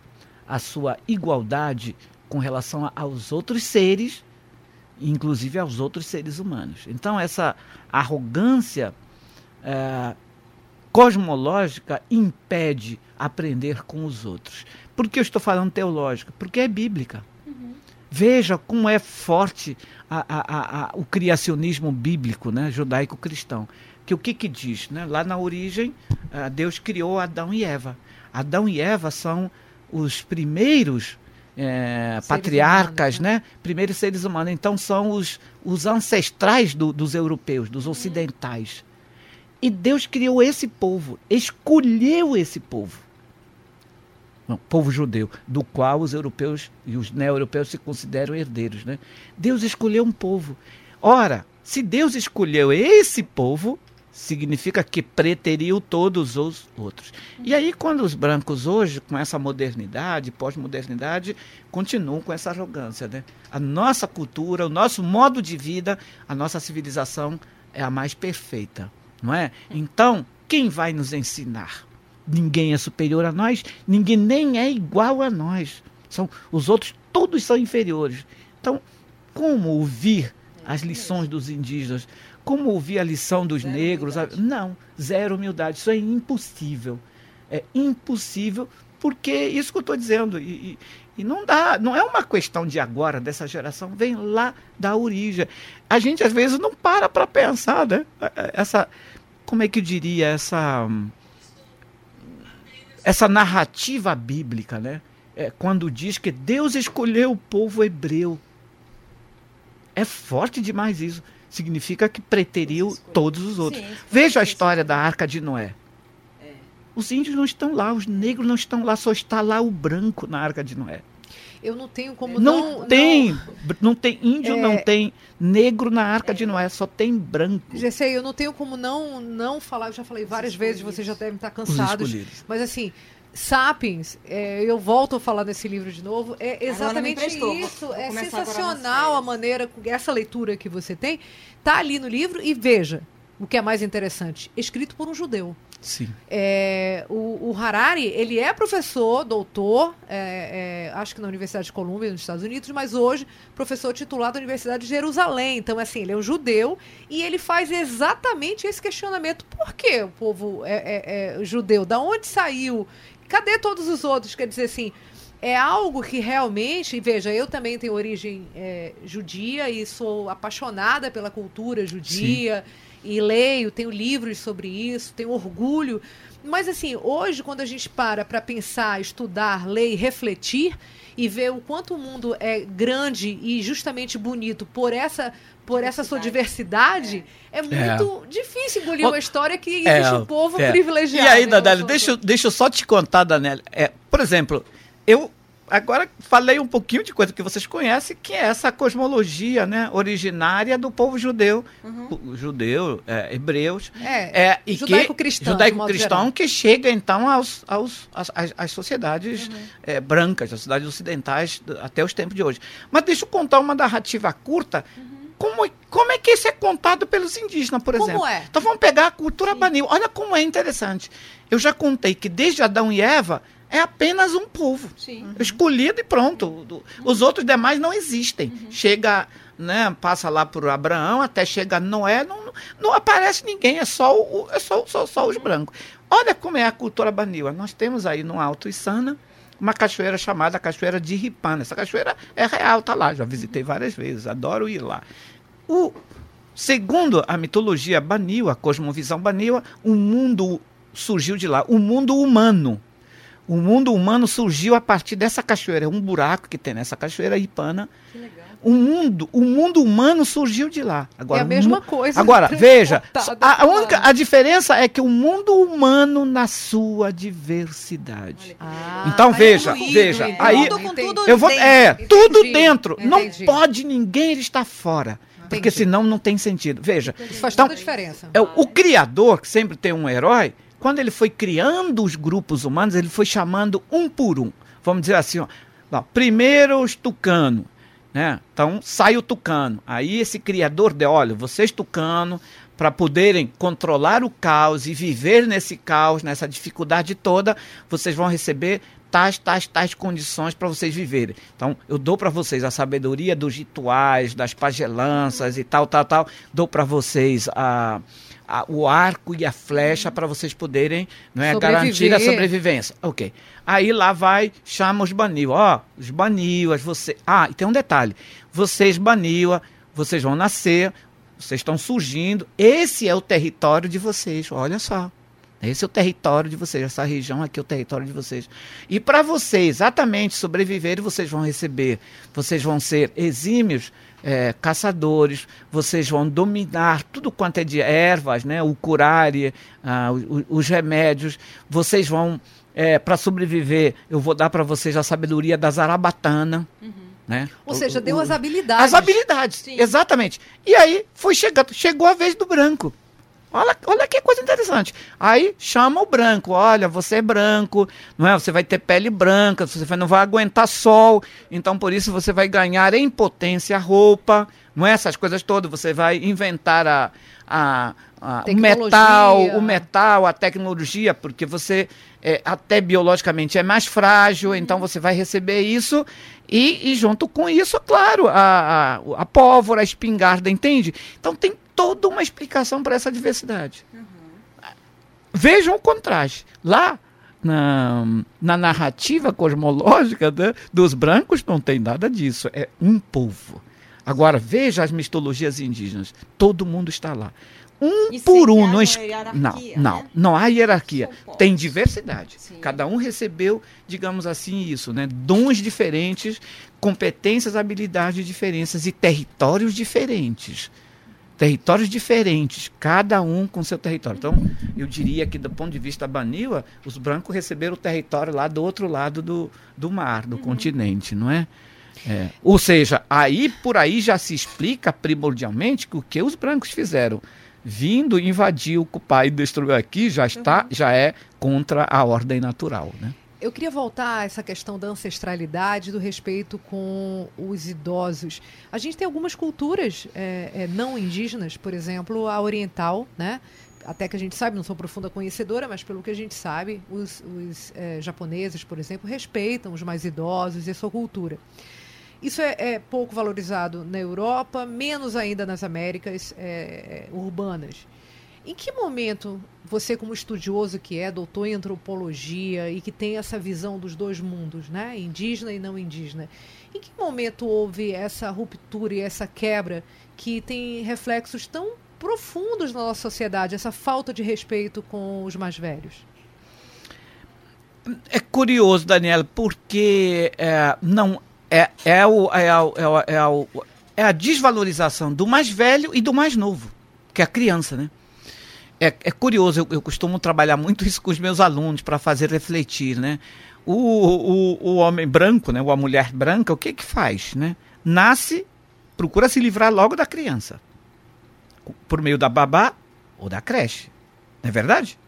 a sua igualdade com relação aos outros seres, inclusive aos outros seres humanos. Então, essa arrogância é, cosmológica impede aprender com os outros. Por que eu estou falando teológica? Porque é bíblica. Uhum. Veja como é forte a, a, a, o criacionismo bíblico, né, judaico-cristão. Que o que, que diz? Né? Lá na origem, uh, Deus criou Adão e Eva. Adão e Eva são os primeiros é, patriarcas, humanos, né? né? Primeiros seres humanos. Então são os, os ancestrais do, dos europeus, dos ocidentais. E Deus criou esse povo, escolheu esse povo. Não, povo judeu, do qual os europeus e os neo-europeus se consideram herdeiros. Né? Deus escolheu um povo. Ora, se Deus escolheu esse povo, significa que preteriu todos os outros. E aí, quando os brancos hoje, com essa modernidade, pós-modernidade, continuam com essa arrogância, né? A nossa cultura, o nosso modo de vida, a nossa civilização é a mais perfeita, não é? Então, quem vai nos ensinar? Ninguém é superior a nós, ninguém nem é igual a nós. São os outros todos são inferiores. Então, como ouvir as lições dos indígenas? Como ouvir a lição dos zero negros? Humildade. Não, zero humildade. Isso é impossível. É impossível, porque isso que eu estou dizendo. E, e, e, não dá, não é uma questão de agora, dessa geração, vem lá da origem. A gente às vezes não para para pensar, né? Essa, como é que eu diria, essa, essa narrativa bíblica, né? É, quando diz que Deus escolheu o povo hebreu. É forte demais isso significa que preteriu todos os outros. Sim, Veja a história da Arca de Noé. É. Os índios não estão lá, os negros não estão lá, só está lá o branco na Arca de Noé. Eu não tenho como não. Não tem, não, não tem índio, é, não tem negro na Arca é, de Noé, só tem branco. Gessei, eu não tenho como não não falar, eu já falei várias vezes, vocês já devem estar cansados. Mas assim, Sapiens, é, eu volto a falar nesse livro de novo, é exatamente isso. Vou, é sensacional a maneira, essa leitura que você tem, tá ali no livro e veja o que é mais interessante, escrito por um judeu. Sim. É, o, o, Harari, ele é professor, doutor, é, é, acho que na Universidade de Colômbia, nos Estados Unidos, mas hoje professor titular da Universidade de Jerusalém. Então, assim, ele é um judeu e ele faz exatamente esse questionamento. Por que o povo é, é, é judeu? Da onde saiu? Cadê todos os outros? Quer dizer assim, é algo que realmente, veja, eu também tenho origem é, judia e sou apaixonada pela cultura judia Sim. E leio, tenho livros sobre isso, tenho orgulho. Mas assim, hoje quando a gente para para pensar, estudar, ler e refletir, e ver o quanto o mundo é grande e justamente bonito por essa por essa sua diversidade, é, é muito é. difícil engolir uma história que existe é, um povo é. privilegiado. E aí, Danélia, deixa, deixa eu só te contar, Danélia. É, por exemplo, eu agora falei um pouquinho de coisa que vocês conhecem, que é essa cosmologia, né, originária do povo judeu, uhum. judeu, é, hebreus, é, é e judaico-cristão, judaico-cristão que chega então aos, aos às, às sociedades uhum. é, brancas, às sociedades ocidentais até os tempos de hoje. Mas deixa eu contar uma narrativa curta. Uhum. Como, como é que isso é contado pelos indígenas, por como exemplo? É? Então vamos pegar a cultura banil. Olha como é interessante. Eu já contei que desde Adão e Eva é apenas um povo Sim. escolhido e pronto. Os outros demais não existem. Uhum. Chega, né, passa lá por Abraão, até chega Noé, não, não aparece ninguém, é só, o, é só, só, só os brancos. Olha como é a cultura baniwa. Nós temos aí no Alto Isana uma cachoeira chamada Cachoeira de Ripana. Essa cachoeira é real, tá lá, já visitei várias vezes, adoro ir lá. O, segundo a mitologia baniwa, a cosmovisão baniwa, o mundo surgiu de lá, o mundo humano o mundo humano surgiu a partir dessa cachoeira, um buraco que tem nessa cachoeira Ipana. Que legal. O mundo, o mundo humano surgiu de lá. Agora, é a mesma coisa. Agora, veja, a, a, única, a diferença é que o mundo humano na sua diversidade. Ah, então veja, veja, é. aí eu vou é tudo Entendi. dentro. Entendi. Não pode ninguém estar fora. Entendi. Porque senão não tem sentido. Veja. Isso faz então, toda a diferença. É, o criador, que sempre tem um herói, quando ele foi criando os grupos humanos, ele foi chamando um por um. Vamos dizer assim, ó, ó primeiro os tucano, né? Então sai o tucano. Aí esse criador de, olha, vocês tucano, para poderem controlar o caos e viver nesse caos, nessa dificuldade toda, vocês vão receber tais, tais, tais condições para vocês viverem. Então, eu dou para vocês a sabedoria dos rituais, das pagelanças e tal, tal, tal. Dou para vocês a a, o arco e a flecha para vocês poderem não é, garantir a sobrevivência. Ok. Aí lá vai, chama os Baniwa. Ó, oh, os Baniwas, você. Ah, e tem um detalhe. Vocês, Baniwa, vocês vão nascer, vocês estão surgindo. Esse é o território de vocês. Olha só. Esse é o território de vocês, essa região aqui é o território de vocês. E para vocês exatamente sobreviverem, vocês vão receber, vocês vão ser exímios é, caçadores, vocês vão dominar tudo quanto é de ervas, né? o curare, ah, os, os remédios, vocês vão, é, para sobreviver, eu vou dar para vocês a sabedoria da zarabatana. Uhum. Né? Ou seja, deu as habilidades. As habilidades, Sim. exatamente. E aí foi chegando, chegou a vez do branco. Olha, olha que coisa interessante. Aí chama o branco. Olha, você é branco, não é? Você vai ter pele branca, você não vai aguentar sol. Então, por isso, você vai ganhar em potência roupa, não é? Essas coisas todas. Você vai inventar a, a, a o metal, o metal, a tecnologia, porque você é, até biologicamente é mais frágil, então você vai receber isso. E, e junto com isso, claro, a, a, a pólvora, a espingarda, entende? Então tem toda uma explicação para essa diversidade. Uhum. Vejam o contraste. Lá, na, na narrativa cosmológica né, dos brancos, não tem nada disso. É um povo. Agora, veja as mitologias indígenas. Todo mundo está lá. Um e por um. Não, não, não, né? não há hierarquia. Tem diversidade. Sim. Cada um recebeu, digamos assim, isso, né? Dons diferentes, competências, habilidades diferentes e territórios diferentes territórios diferentes, cada um com seu território. Então, eu diria que do ponto de vista Baniwa, os brancos receberam o território lá do outro lado do, do mar, do uhum. continente, não é? é? Ou seja, aí por aí já se explica primordialmente que o que os brancos fizeram vindo invadir, ocupar e destruir aqui já está, uhum. já é contra a ordem natural, né? Eu queria voltar a essa questão da ancestralidade, do respeito com os idosos. A gente tem algumas culturas é, é, não indígenas, por exemplo, a oriental, né? Até que a gente sabe, não sou profunda conhecedora, mas pelo que a gente sabe, os, os é, japoneses, por exemplo, respeitam os mais idosos e a sua cultura. Isso é, é, pouco valorizado na Europa, menos ainda nas Américas é, é urbanas. Em que momento você, como estudioso que é, doutor em antropologia e que tem essa visão dos dois mundos, né, indígena e não indígena, em que momento houve essa ruptura e essa quebra que tem reflexos tão profundos na nossa sociedade, essa falta de respeito com os mais velhos? é curioso, Daniela, porque é, não é, é, o, é, o, é, o, é, o, é a desvalorização do mais velho e do mais novo, que é a criança, né? É, é curioso, eu, eu costumo trabalhar muito isso com os meus alunos para fazer refletir, né? O, o, o homem branco, né? Ou a mulher branca, o que que faz, né? Nasce, procura se livrar logo da criança, por meio da babá ou da creche, não é verdade?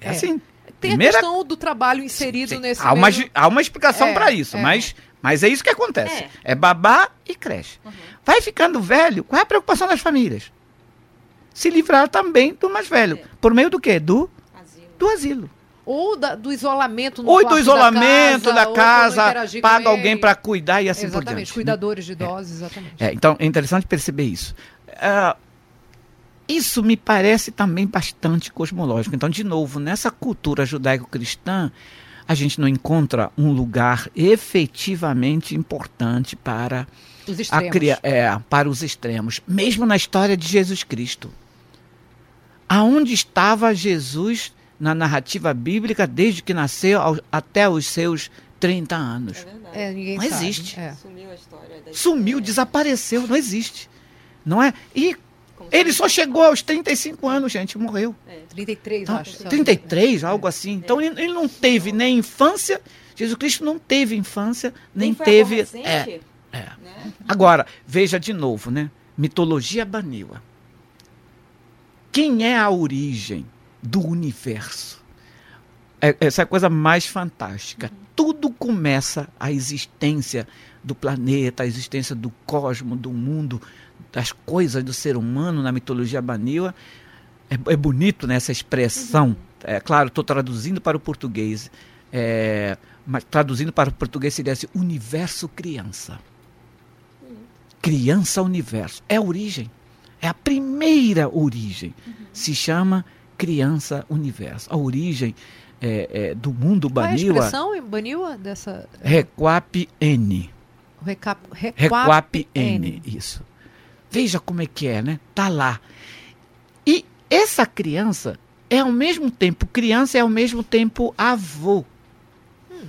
É, é. assim. Tem Primeira... a questão do trabalho inserido sim, sim. nesse. Há uma, há uma explicação é, para isso, é. mas, mas é isso que acontece. É, é babá e creche. Uhum. Vai ficando velho, qual é a preocupação das famílias? Se livrar também do mais velho. É. Por meio do quê? Do asilo. Do asilo. Ou da, do isolamento no Ou do isolamento da casa, da casa paga alguém para cuidar e assim exatamente, por diante. cuidadores de idosos, exatamente. É, então é interessante perceber isso. Uh, isso me parece também bastante cosmológico. Então, de novo, nessa cultura judaico-cristã, a gente não encontra um lugar efetivamente importante para os extremos. A, é, para os extremos, mesmo na história de Jesus Cristo. Aonde estava Jesus na narrativa bíblica desde que nasceu ao, até os seus 30 anos? É é, não sabe. existe. É. Sumiu a história. Sumiu, desapareceu, não existe. Não é? E ele só chegou aos 35 anos, gente, morreu. É, 33, então, acho. 33, algo assim. Então ele, ele não teve nem infância, Jesus Cristo não teve infância, nem, nem teve. É, é. Né? Agora, veja de novo, né? Mitologia Baniwa. Quem é a origem do universo? É, essa é a coisa mais fantástica. Uhum. Tudo começa a existência do planeta, a existência do cosmos, do mundo, das coisas do ser humano na mitologia Baniwa. É, é bonito nessa né, expressão. Uhum. É claro, estou traduzindo para o português. É, mas traduzindo para o português seria assim, universo criança. Criança universo. É a origem. É a primeira origem. Uhum. Se chama criança universo. A origem é, é, do mundo Baniwa. Qual é a expressão Baniwa dessa? Requap N. Recap, requap, requap N. N. Isso. Veja como é que é, né? Tá lá. E essa criança é ao mesmo tempo criança e é ao mesmo tempo avô.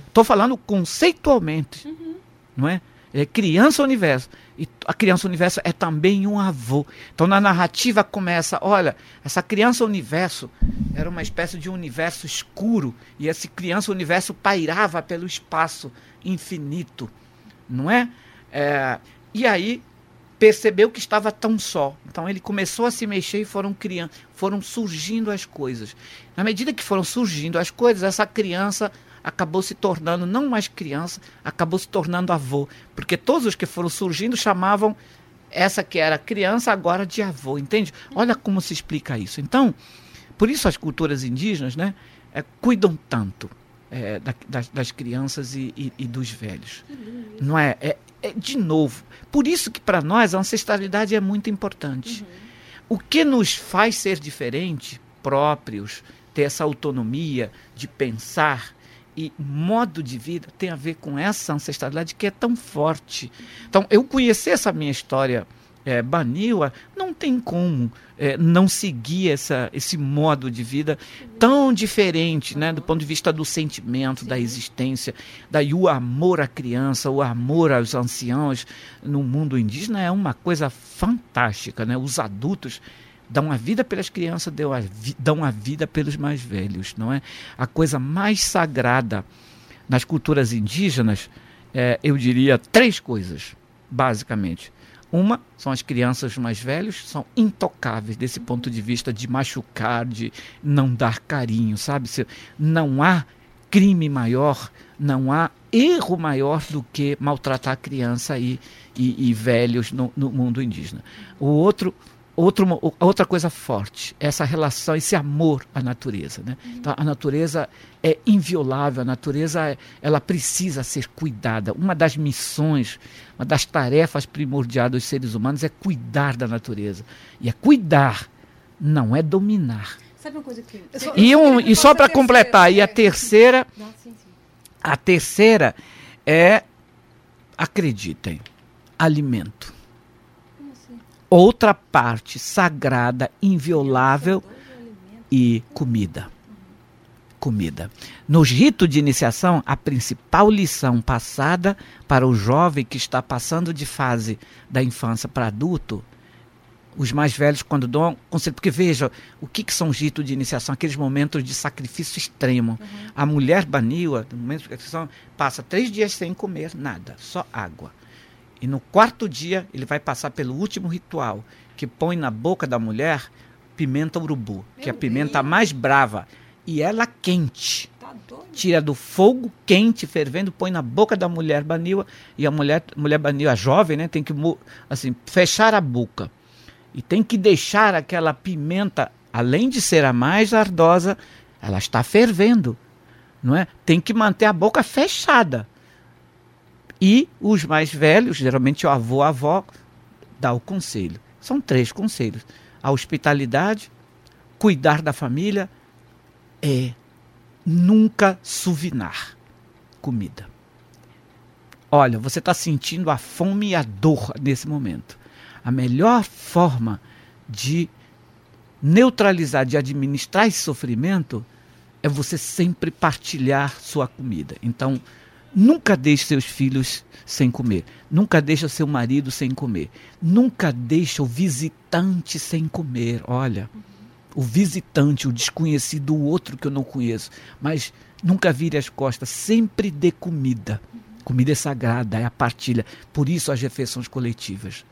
Estou hum. falando conceitualmente, uhum. não é? É criança universo. E a criança universo é também um avô. Então na narrativa começa, olha, essa criança universo era uma espécie de universo escuro e esse criança universo pairava pelo espaço infinito, não é? é e aí percebeu que estava tão só. Então ele começou a se mexer e foram criando, foram surgindo as coisas. Na medida que foram surgindo as coisas, essa criança acabou se tornando não mais criança, acabou se tornando avô, porque todos os que foram surgindo chamavam essa que era criança agora de avô, entende? Olha como se explica isso. Então, por isso as culturas indígenas, né, é, cuidam tanto é, da, das, das, crianças e, e, e, dos velhos. Não é? é? é? de novo. Por isso que para nós a ancestralidade é muito importante. Uhum. O que nos faz ser diferente, próprios, ter essa autonomia de pensar e modo de vida tem a ver com essa ancestralidade que é tão forte. Então, eu conhecer essa minha história é, Baniwa, não tem como é, não seguir essa, esse modo de vida tão diferente, né, do ponto de vista do sentimento, Sim. da existência, daí o amor à criança, o amor aos anciãos no mundo indígena é uma coisa fantástica, né? Os adultos dão a vida pelas crianças, dão a vida pelos mais velhos, não é? A coisa mais sagrada nas culturas indígenas, é, eu diria três coisas, basicamente. Uma são as crianças mais velhas, são intocáveis desse ponto de vista de machucar, de não dar carinho, sabe? Não há crime maior, não há erro maior do que maltratar criança e, e, e velhos no, no, mundo indígena. O outro, outro, outra coisa forte, essa relação, esse amor à natureza. Né? Então, a natureza é inviolável, a natureza ela precisa ser cuidada. Uma das missões, uma das tarefas primordiais dos seres humanos é cuidar da natureza. E é cuidar, não é dominar. Sabe uma coisa que. Só, e, um, e só para completar, e a terceira. Não, sim, sim. A terceira é, acreditem, alimento. Outra parte sagrada, inviolável e comida comida. No rito de iniciação, a principal lição passada para o jovem que está passando de fase da infância para adulto, os mais velhos, quando dão conselho, porque veja, o que, que são os ritos de iniciação? Aqueles momentos de sacrifício extremo. Uhum. A mulher baniwa, no momento de iniciação, passa três dias sem comer nada, só água. E no quarto dia, ele vai passar pelo último ritual, que põe na boca da mulher pimenta urubu, Meu que é a pimenta Deus. mais brava e ela quente. Tá Tira do fogo quente, fervendo, põe na boca da mulher baniwa e a mulher, mulher baniwa jovem, né, tem que assim, fechar a boca. E tem que deixar aquela pimenta, além de ser a mais ardosa, ela está fervendo, não é? Tem que manter a boca fechada. E os mais velhos, geralmente o avô, a avó, dá o conselho. São três conselhos: a hospitalidade, cuidar da família é nunca suvinar comida. Olha, você está sentindo a fome e a dor nesse momento. A melhor forma de neutralizar, de administrar esse sofrimento, é você sempre partilhar sua comida. Então, nunca deixe seus filhos sem comer. Nunca deixe seu marido sem comer. Nunca deixe o visitante sem comer. Olha o visitante, o desconhecido, o outro que eu não conheço. Mas nunca vire as costas, sempre dê comida. Comida é sagrada, é a partilha. Por isso as refeições coletivas.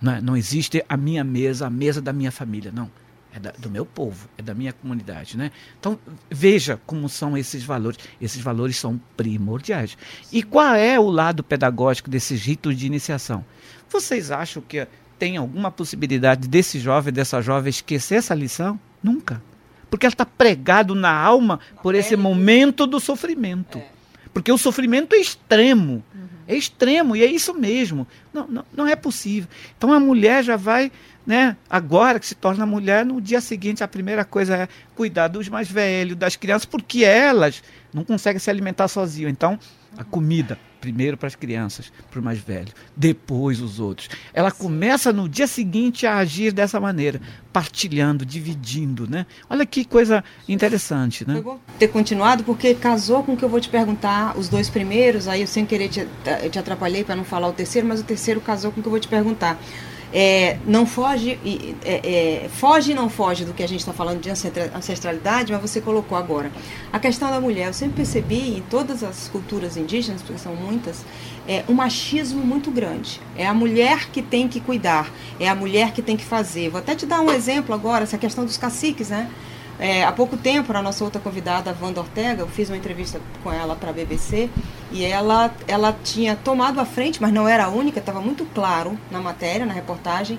Não, é? não existe a minha mesa, a mesa da minha família. Não. É da, do meu povo, é da minha comunidade. Né? Então, veja como são esses valores. Esses valores são primordiais. E qual é o lado pedagógico desses ritos de iniciação? Vocês acham que tem alguma possibilidade desse jovem, dessa jovem esquecer essa lição? Nunca. Porque ela está pregado na alma por esse momento do sofrimento. É. Porque o sofrimento é extremo. Uhum. É extremo, e é isso mesmo. Não, não, não é possível. Então a mulher já vai, né, agora que se torna mulher, no dia seguinte a primeira coisa é cuidar dos mais velhos, das crianças, porque elas não conseguem se alimentar sozinhas. Então, a comida, primeiro para as crianças, para os mais velhos, depois os outros. Ela começa no dia seguinte a agir dessa maneira, partilhando, dividindo, né? Olha que coisa interessante, né? Foi ter continuado porque casou com o que eu vou te perguntar, os dois primeiros, aí eu sem querer te, te atrapalhei para não falar o terceiro, mas o terceiro casou com o que eu vou te perguntar é, não foge, é, é, foge e não foge do que a gente está falando de ancestralidade, mas você colocou agora. A questão da mulher, eu sempre percebi em todas as culturas indígenas, porque são muitas, é, um machismo muito grande. É a mulher que tem que cuidar, é a mulher que tem que fazer. Vou até te dar um exemplo agora, essa questão dos caciques, né? É, há pouco tempo, a nossa outra convidada, a Wanda Ortega, eu fiz uma entrevista com ela para a BBC e ela, ela tinha tomado a frente, mas não era a única, estava muito claro na matéria, na reportagem,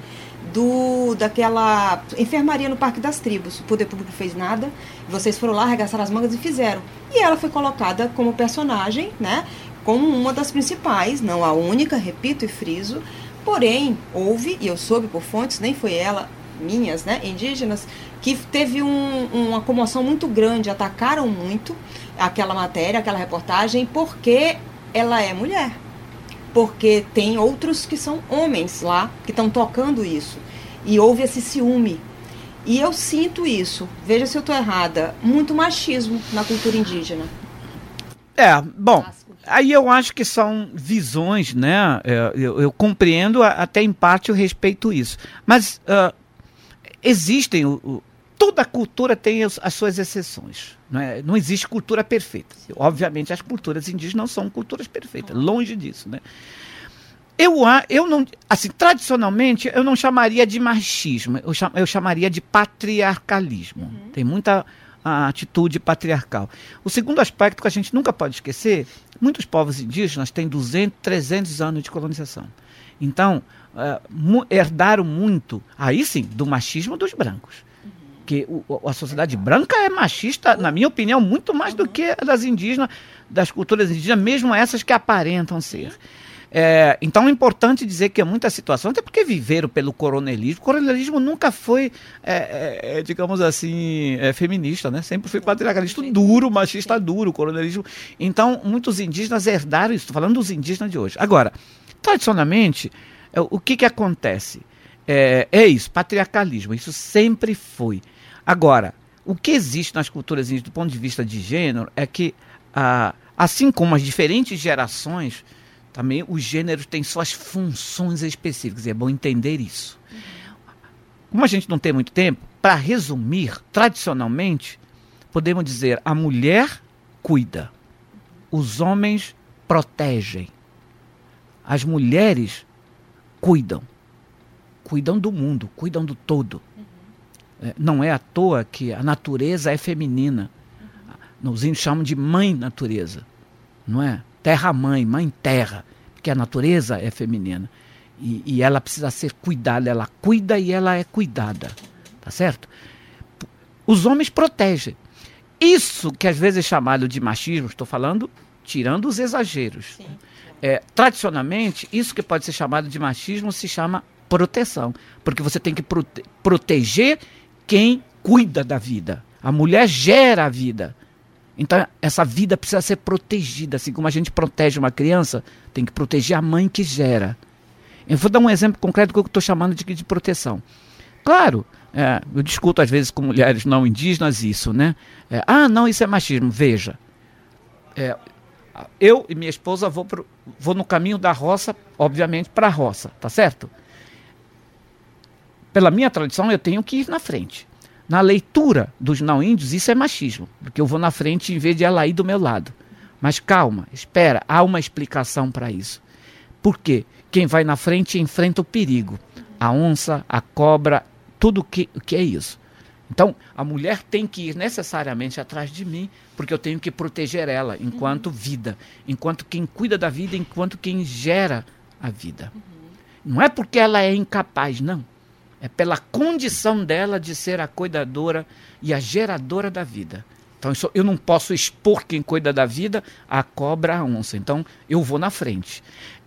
do daquela enfermaria no Parque das Tribos. O poder público fez nada, vocês foram lá, arregaçaram as mangas e fizeram. E ela foi colocada como personagem, né? Como uma das principais, não a única, repito e friso. Porém, houve, e eu soube por fontes, nem foi ela, minhas, né, indígenas, que teve um, uma comoção muito grande, atacaram muito aquela matéria, aquela reportagem, porque ela é mulher. Porque tem outros que são homens lá que estão tocando isso. E houve esse ciúme. E eu sinto isso, veja se eu estou errada, muito machismo na cultura indígena. É, bom, aí eu acho que são visões, né? É, eu, eu compreendo, até em parte eu respeito isso. Mas uh, existem o, o, toda cultura tem as, as suas exceções. Não, é? não existe cultura perfeita. Obviamente, as culturas indígenas não são culturas perfeitas, longe disso. Né? Eu, eu não, assim, tradicionalmente, eu não chamaria de machismo, eu, cham, eu chamaria de patriarcalismo. Uhum. Tem muita atitude patriarcal. O segundo aspecto que a gente nunca pode esquecer, muitos povos indígenas têm 200, 300 anos de colonização. Então, uh, herdaram muito, aí sim, do machismo dos brancos. Que o, a sociedade branca é machista, na minha opinião, muito mais do que a das indígenas, das culturas indígenas, mesmo essas que aparentam ser. É, então é importante dizer que há muitas situações, até porque viveram pelo coronelismo. O coronelismo nunca foi, é, é, é digamos assim, é, feminista, né? Sempre foi patriarcalista duro, machista duro, coronelismo. Então, muitos indígenas herdaram isso. Estou falando dos indígenas de hoje. Agora, tradicionalmente, é, o que, que acontece? É, é isso, patriarcalismo, isso sempre foi. Agora, o que existe nas culturas do ponto de vista de gênero é que, ah, assim como as diferentes gerações, também os gêneros têm suas funções específicas. E é bom entender isso. Como a gente não tem muito tempo, para resumir, tradicionalmente, podemos dizer a mulher cuida, os homens protegem, as mulheres cuidam, cuidam do mundo, cuidam do todo. Uhum. Não é à toa que a natureza é feminina. Uhum. Os índios chamam de mãe natureza, não é? Terra-mãe, mãe-terra, porque a natureza é feminina. E, e, ela precisa ser cuidada, ela cuida e ela é cuidada. Tá certo? Os homens protegem. Isso que às vezes é chamado de machismo, estou falando tirando os exageros. É, tradicionalmente, isso que pode ser chamado de machismo se chama proteção, porque você tem que prote proteger quem cuida da vida. A mulher gera a vida. Então, essa vida precisa ser protegida. Assim como a gente protege uma criança, tem que proteger a mãe que gera. Eu vou dar um exemplo concreto do que eu estou chamando de, de proteção. Claro, é, eu discuto às vezes com mulheres não indígenas isso, né? É, ah, não, isso é machismo. Veja, é, eu e minha esposa vou, pro, vou no caminho da roça, obviamente, para a roça, tá certo? Pela minha tradição, eu tenho que ir na frente. Na leitura dos não índios, isso é machismo, porque eu vou na frente em vez de ela ir do meu lado. Mas calma, espera, há uma explicação para isso. Por quê? Quem vai na frente enfrenta o perigo. A onça, a cobra, tudo que, o que é isso. Então, a mulher tem que ir necessariamente atrás de mim, porque eu tenho que proteger ela enquanto uhum. vida, enquanto quem cuida da vida, enquanto quem gera a vida. Uhum. Não é porque ela é incapaz, não. É pela condição dela de ser a cuidadora e a geradora da vida. Então eu não posso expor quem cuida da vida a cobra, a onça. Então eu vou na frente.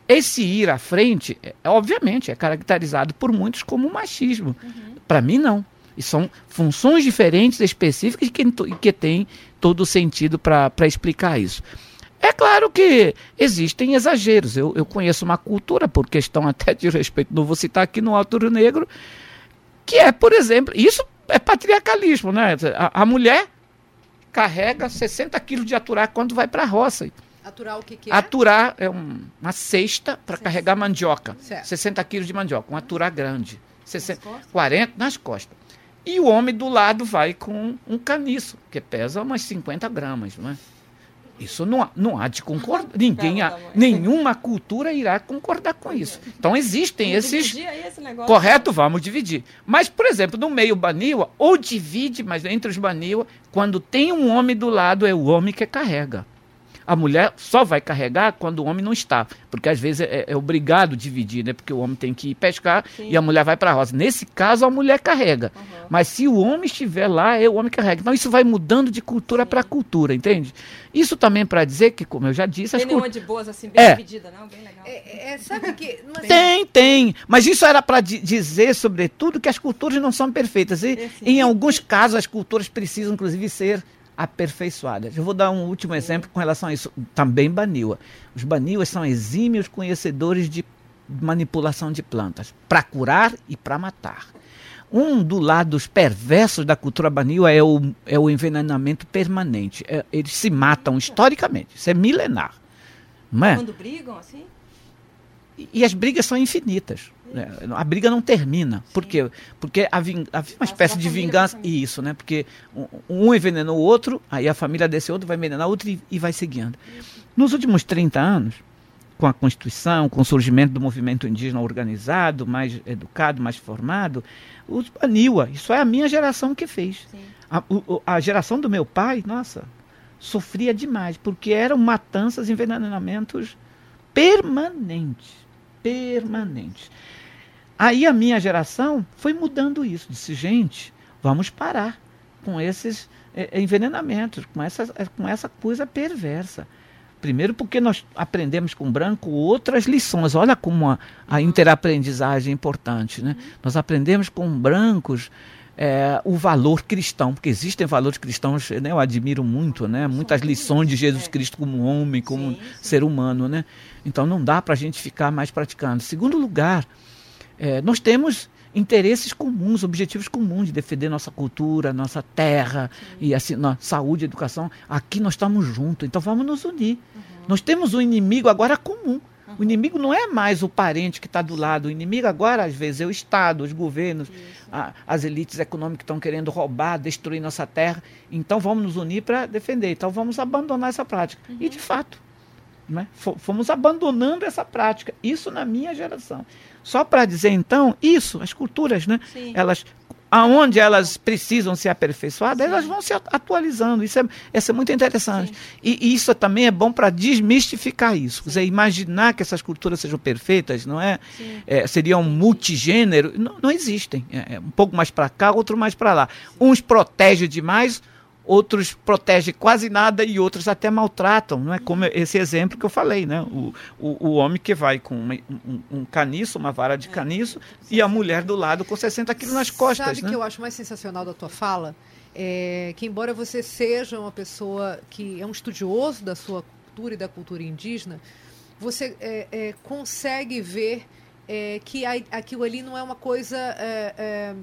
Esse ir à frente, é, obviamente, é caracterizado por muitos como machismo. Uhum. Para mim, não. E são funções diferentes, específicas, que, que têm todo o sentido para explicar isso. É claro que existem exageros. Eu, eu conheço uma cultura, por questão até de respeito, não vou citar aqui no Alto Rio Negro, que é, por exemplo, isso é patriarcalismo, né? A, a mulher carrega 60 quilos de aturar quando vai para a roça. Aturar o que, que é? Aturar é um, uma cesta para carregar mandioca. Certo. 60 quilos de mandioca, um aturar grande. 60, nas 40 nas costas. E o homem do lado vai com um caniço, que pesa umas 50 gramas, não é? Isso não, há, não há de concordar. Ninguém, há, nenhuma cultura irá concordar com isso. Então existem vamos esses. Esse correto, vamos dividir. Mas, por exemplo, no meio Baniwa, ou divide, mas entre os Baniwa, quando tem um homem do lado, é o homem que carrega a mulher só vai carregar quando o homem não está. Porque às vezes é, é obrigado dividir, né? Porque o homem tem que ir pescar Sim. e a mulher vai para a roça. Nesse caso, a mulher carrega. Uhum. Mas se o homem estiver lá, é o homem carrega. Então isso vai mudando de cultura para cultura, entende? Isso também para dizer que, como eu já disse. Tem nenhuma de boas assim, bem é. dividida, não? Bem legal. É, é, sabe que. Mas... Tem, tem. Mas isso era para dizer, sobretudo, que as culturas não são perfeitas. E, em alguns casos, as culturas precisam, inclusive, ser aperfeiçoadas. Eu vou dar um último exemplo com relação a isso. Também Baniwa. Os Baniwas são exímios conhecedores de manipulação de plantas, para curar e para matar. Um dos lados perversos da cultura Baniwa é o, é o envenenamento permanente. É, eles se matam historicamente. Isso é milenar. Não é? Quando brigam assim? E, e as brigas são infinitas. É, a briga não termina. Por quê? Porque havia, uma espécie de vingança. Isso, né? Porque um, envenenou o outro, aí a família desse outro vai envenenar o outro e, e vai seguindo. Nos últimos 30 anos, com a Constituição, com o surgimento do movimento indígena organizado, mais educado, mais formado, os baniu. Isso é a minha geração que fez. A, a, geração do meu pai, nossa, sofria demais, porque eram matanças, envenenamentos permanentes. Permanentes. Aí a minha geração foi mudando isso. Disse, gente, vamos parar com esses é, envenenamentos, com essa, eh, com essa coisa perversa. Primeiro, porque nós aprendemos com branco outras lições. Olha como a, a interaprendizagem é importante. Né? Nós aprendemos com brancos é, o valor cristão, porque existem valores cristãos, né, eu admiro muito, né, muitas lições de Jesus Cristo como homem, como sim, sim. ser humano. Né? Então não dá para a gente ficar mais praticando. Segundo lugar, é, nós temos interesses comuns, objetivos comuns de defender nossa cultura, nossa terra Sim. e assim, nossa saúde, educação. Aqui nós estamos juntos, então vamos nos unir. Uhum. Nós temos um inimigo agora comum. Uhum. O inimigo não é mais o parente que está do lado. O inimigo agora, às vezes, é o Estado, os governos, a, as elites econômicas que estão querendo roubar, destruir nossa terra. Então vamos nos unir para defender. Então vamos abandonar essa prática. Uhum. E, de fato, né, fomos abandonando essa prática. Isso na minha geração. Só para dizer, então, isso, as culturas, né? Sim. Elas aonde elas precisam ser aperfeiçoadas, Sim. elas vão se atualizando. Isso é, isso é muito interessante. E, e, isso também é bom para desmistificar isso. Quer dizer, imaginar que essas culturas sejam perfeitas, não é? é seriam multigênero. Não, não existem. É, é um pouco mais para cá, outro mais para lá. Uns protegem demais, outros protegem quase nada e outros até maltratam, não é? Como esse exemplo que eu falei, né? O, o, o homem que vai com uma, um, um, caniço, uma vara de caniço, e a mulher do lado com 60 quilos nas costas. Sabe o né? que eu acho mais sensacional da tua fala? É que embora você seja uma pessoa que é um estudioso da sua cultura e da cultura indígena, você é, é, consegue ver é, que a, aquilo ali não é uma coisa. É, é,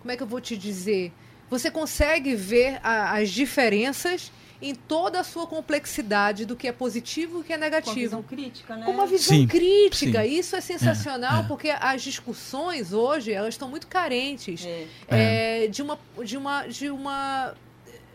como é que eu vou te dizer? Você consegue ver a, as diferenças em toda a sua complexidade do que é positivo e o que é negativo. Com uma visão crítica, né? Com uma visão sim, crítica. Sim. Isso é sensacional, é, é. porque as discussões hoje, elas estão muito carentes é. É, de, uma, de, uma, de uma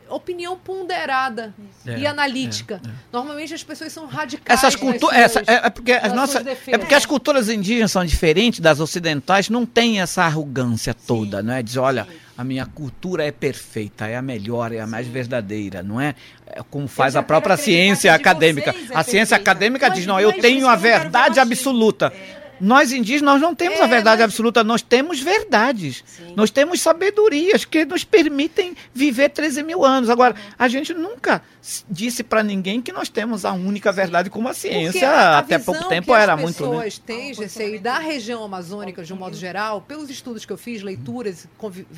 opinião ponderada é, e analítica. É, é. Normalmente as pessoas são radicais. Essas culturas, essa, é, é, porque as nossas, é porque as culturas indígenas são diferentes das ocidentais, não tem essa arrogância toda, Sim. né? Diz, olha, Sim. A minha cultura é perfeita, é a melhor, é a mais verdadeira, não é? é como faz a própria ciência acadêmica. a ciência acadêmica diz, não, eu tenho a verdade absoluta. Nós indígenas nós não temos é, a verdade mas... absoluta, nós temos verdades. Sim. Nós temos sabedorias que nos permitem viver 13 mil anos. Agora, a gente nunca disse para ninguém que nós temos a única verdade como a ciência. A Até pouco tempo era muito. As pessoas têm, GCI, da região amazônica, de um modo geral, pelos estudos que eu fiz, leituras,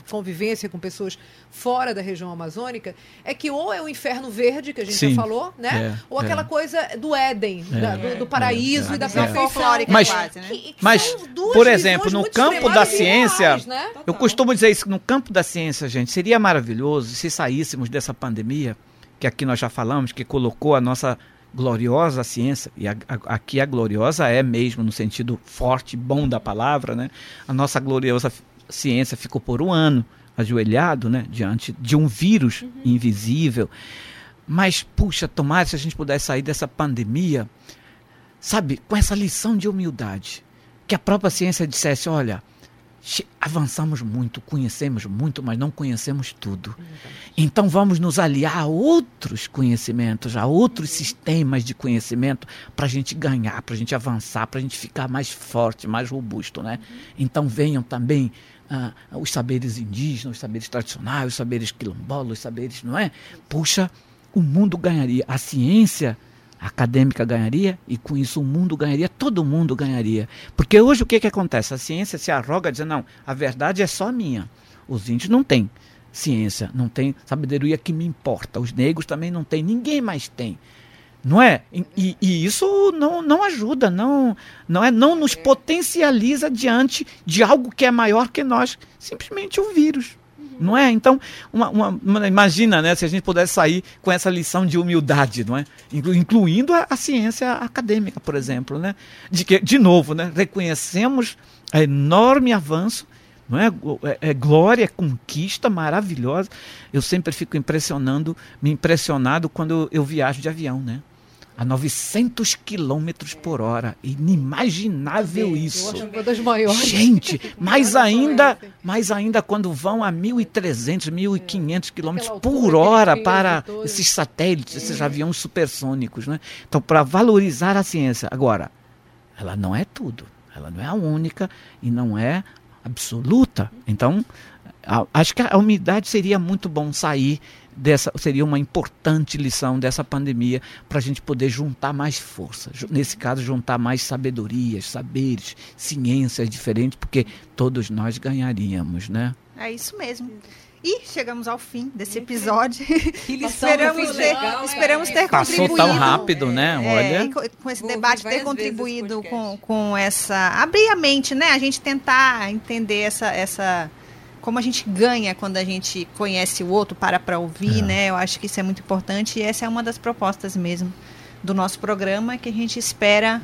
convivência com pessoas fora da região amazônica, é que ou é o inferno verde, que a gente Sim. já falou, né? É, ou aquela é. coisa do Éden, é. da, do, do, paraíso e da perfeição. Mas, quase, né? Que, que mas por exemplo, no campo da ciência, né? eu costumo dizer isso, no campo da ciência, gente, seria maravilhoso se saíssemos dessa pandemia que aqui nós já falamos, que colocou a nossa gloriosa ciência, e a, a, aqui a gloriosa é mesmo no sentido forte, bom da palavra, né? A nossa gloriosa ciência ficou por um ano ajoelhado, né, diante de um vírus uhum. invisível. Mas puxa, tomara se a gente pudesse sair dessa pandemia, sabe, com essa lição de humildade, que a própria ciência dissesse, olha, avançamos muito, conhecemos muito, mas não conhecemos tudo. Então vamos nos aliar a outros conhecimentos, a outros sistemas de conhecimento para a gente ganhar, para a gente avançar, para a gente ficar mais forte, mais robusto, né? Então venham também ah, os saberes indígenas, os saberes tradicionais, os saberes quilombolas, os saberes, não é? Puxa, o mundo ganharia. A ciência acadêmica ganharia e com isso o mundo ganharia, todo mundo ganharia. Porque hoje o que, que acontece? A ciência se arroga dizendo, não, a verdade é só minha. Os índios não têm ciência, não tem sabedoria que me importa. Os negros também não têm, ninguém mais tem. Não é? E, e, isso não, não ajuda, não, não é, não nos potencializa diante de algo que é maior que nós, simplesmente o vírus. Não é? Então, uma, uma, imagina né, se a gente pudesse sair com essa lição de humildade, não é? incluindo a, a ciência acadêmica, por exemplo. Né? De que, de novo, né, reconhecemos a enorme avanço não é? é? É, glória, é conquista maravilhosa. Eu sempre fico impressionando, me impressionado quando eu, eu viajo de avião, né? A 900 quilômetros por hora. Inimaginável Sim, isso. Gente, mais ainda, mais ainda quando vão a 1.300, 1.500 quilômetros por hora para esses satélites, esses aviões supersônicos. Né? Então, para valorizar a ciência. Agora, ela não é tudo. Ela não é a única e não é absoluta. Então, acho que a umidade seria muito bom sair dessa seria uma importante lição dessa pandemia para a gente poder juntar mais força. Nesse caso, juntar mais sabedorias, saberes, ciências diferentes, porque todos nós ganharíamos, né? É isso mesmo. E chegamos ao fim desse episódio. Que lição esperamos ter, legal, esperamos ter Passou contribuído. tão rápido, né? É, Olha. com esse debate ter contribuído com, com essa. abrir a mente, né? A gente tentar entender essa. essa como a gente ganha quando a gente conhece o outro, para para ouvir, é. né? Eu acho que isso é muito importante e essa é uma das propostas mesmo do nosso programa que a gente espera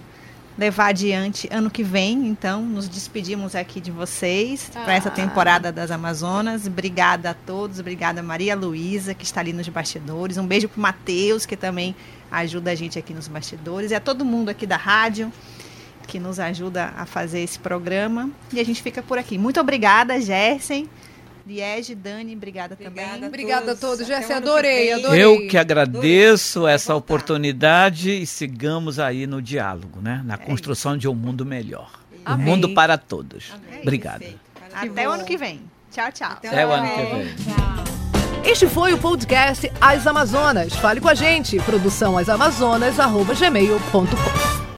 levar adiante ano que vem. Então, nos despedimos aqui de vocês ah. para essa temporada das Amazonas. Obrigada a todos, obrigada a Maria Luísa, que está ali nos bastidores. Um beijo para o Matheus, que também ajuda a gente aqui nos bastidores. E a todo mundo aqui da rádio que nos ajuda a fazer esse programa. E a gente fica por aqui. Muito obrigada, Gersen. Liege, Dani, obrigada, obrigada também. Obrigada a todos. Jesse, adorei, adorei. Eu que agradeço adorei. essa oportunidade e sigamos aí no diálogo, né? Na é construção isso. de um mundo melhor. Um mundo para todos. Amém. Obrigada. Até o ano que vem. Tchau, tchau. Até, Até o ano que vem. Tchau. Este foi o podcast As Amazonas. Fale com a gente. Produção asamazonas.gmail.com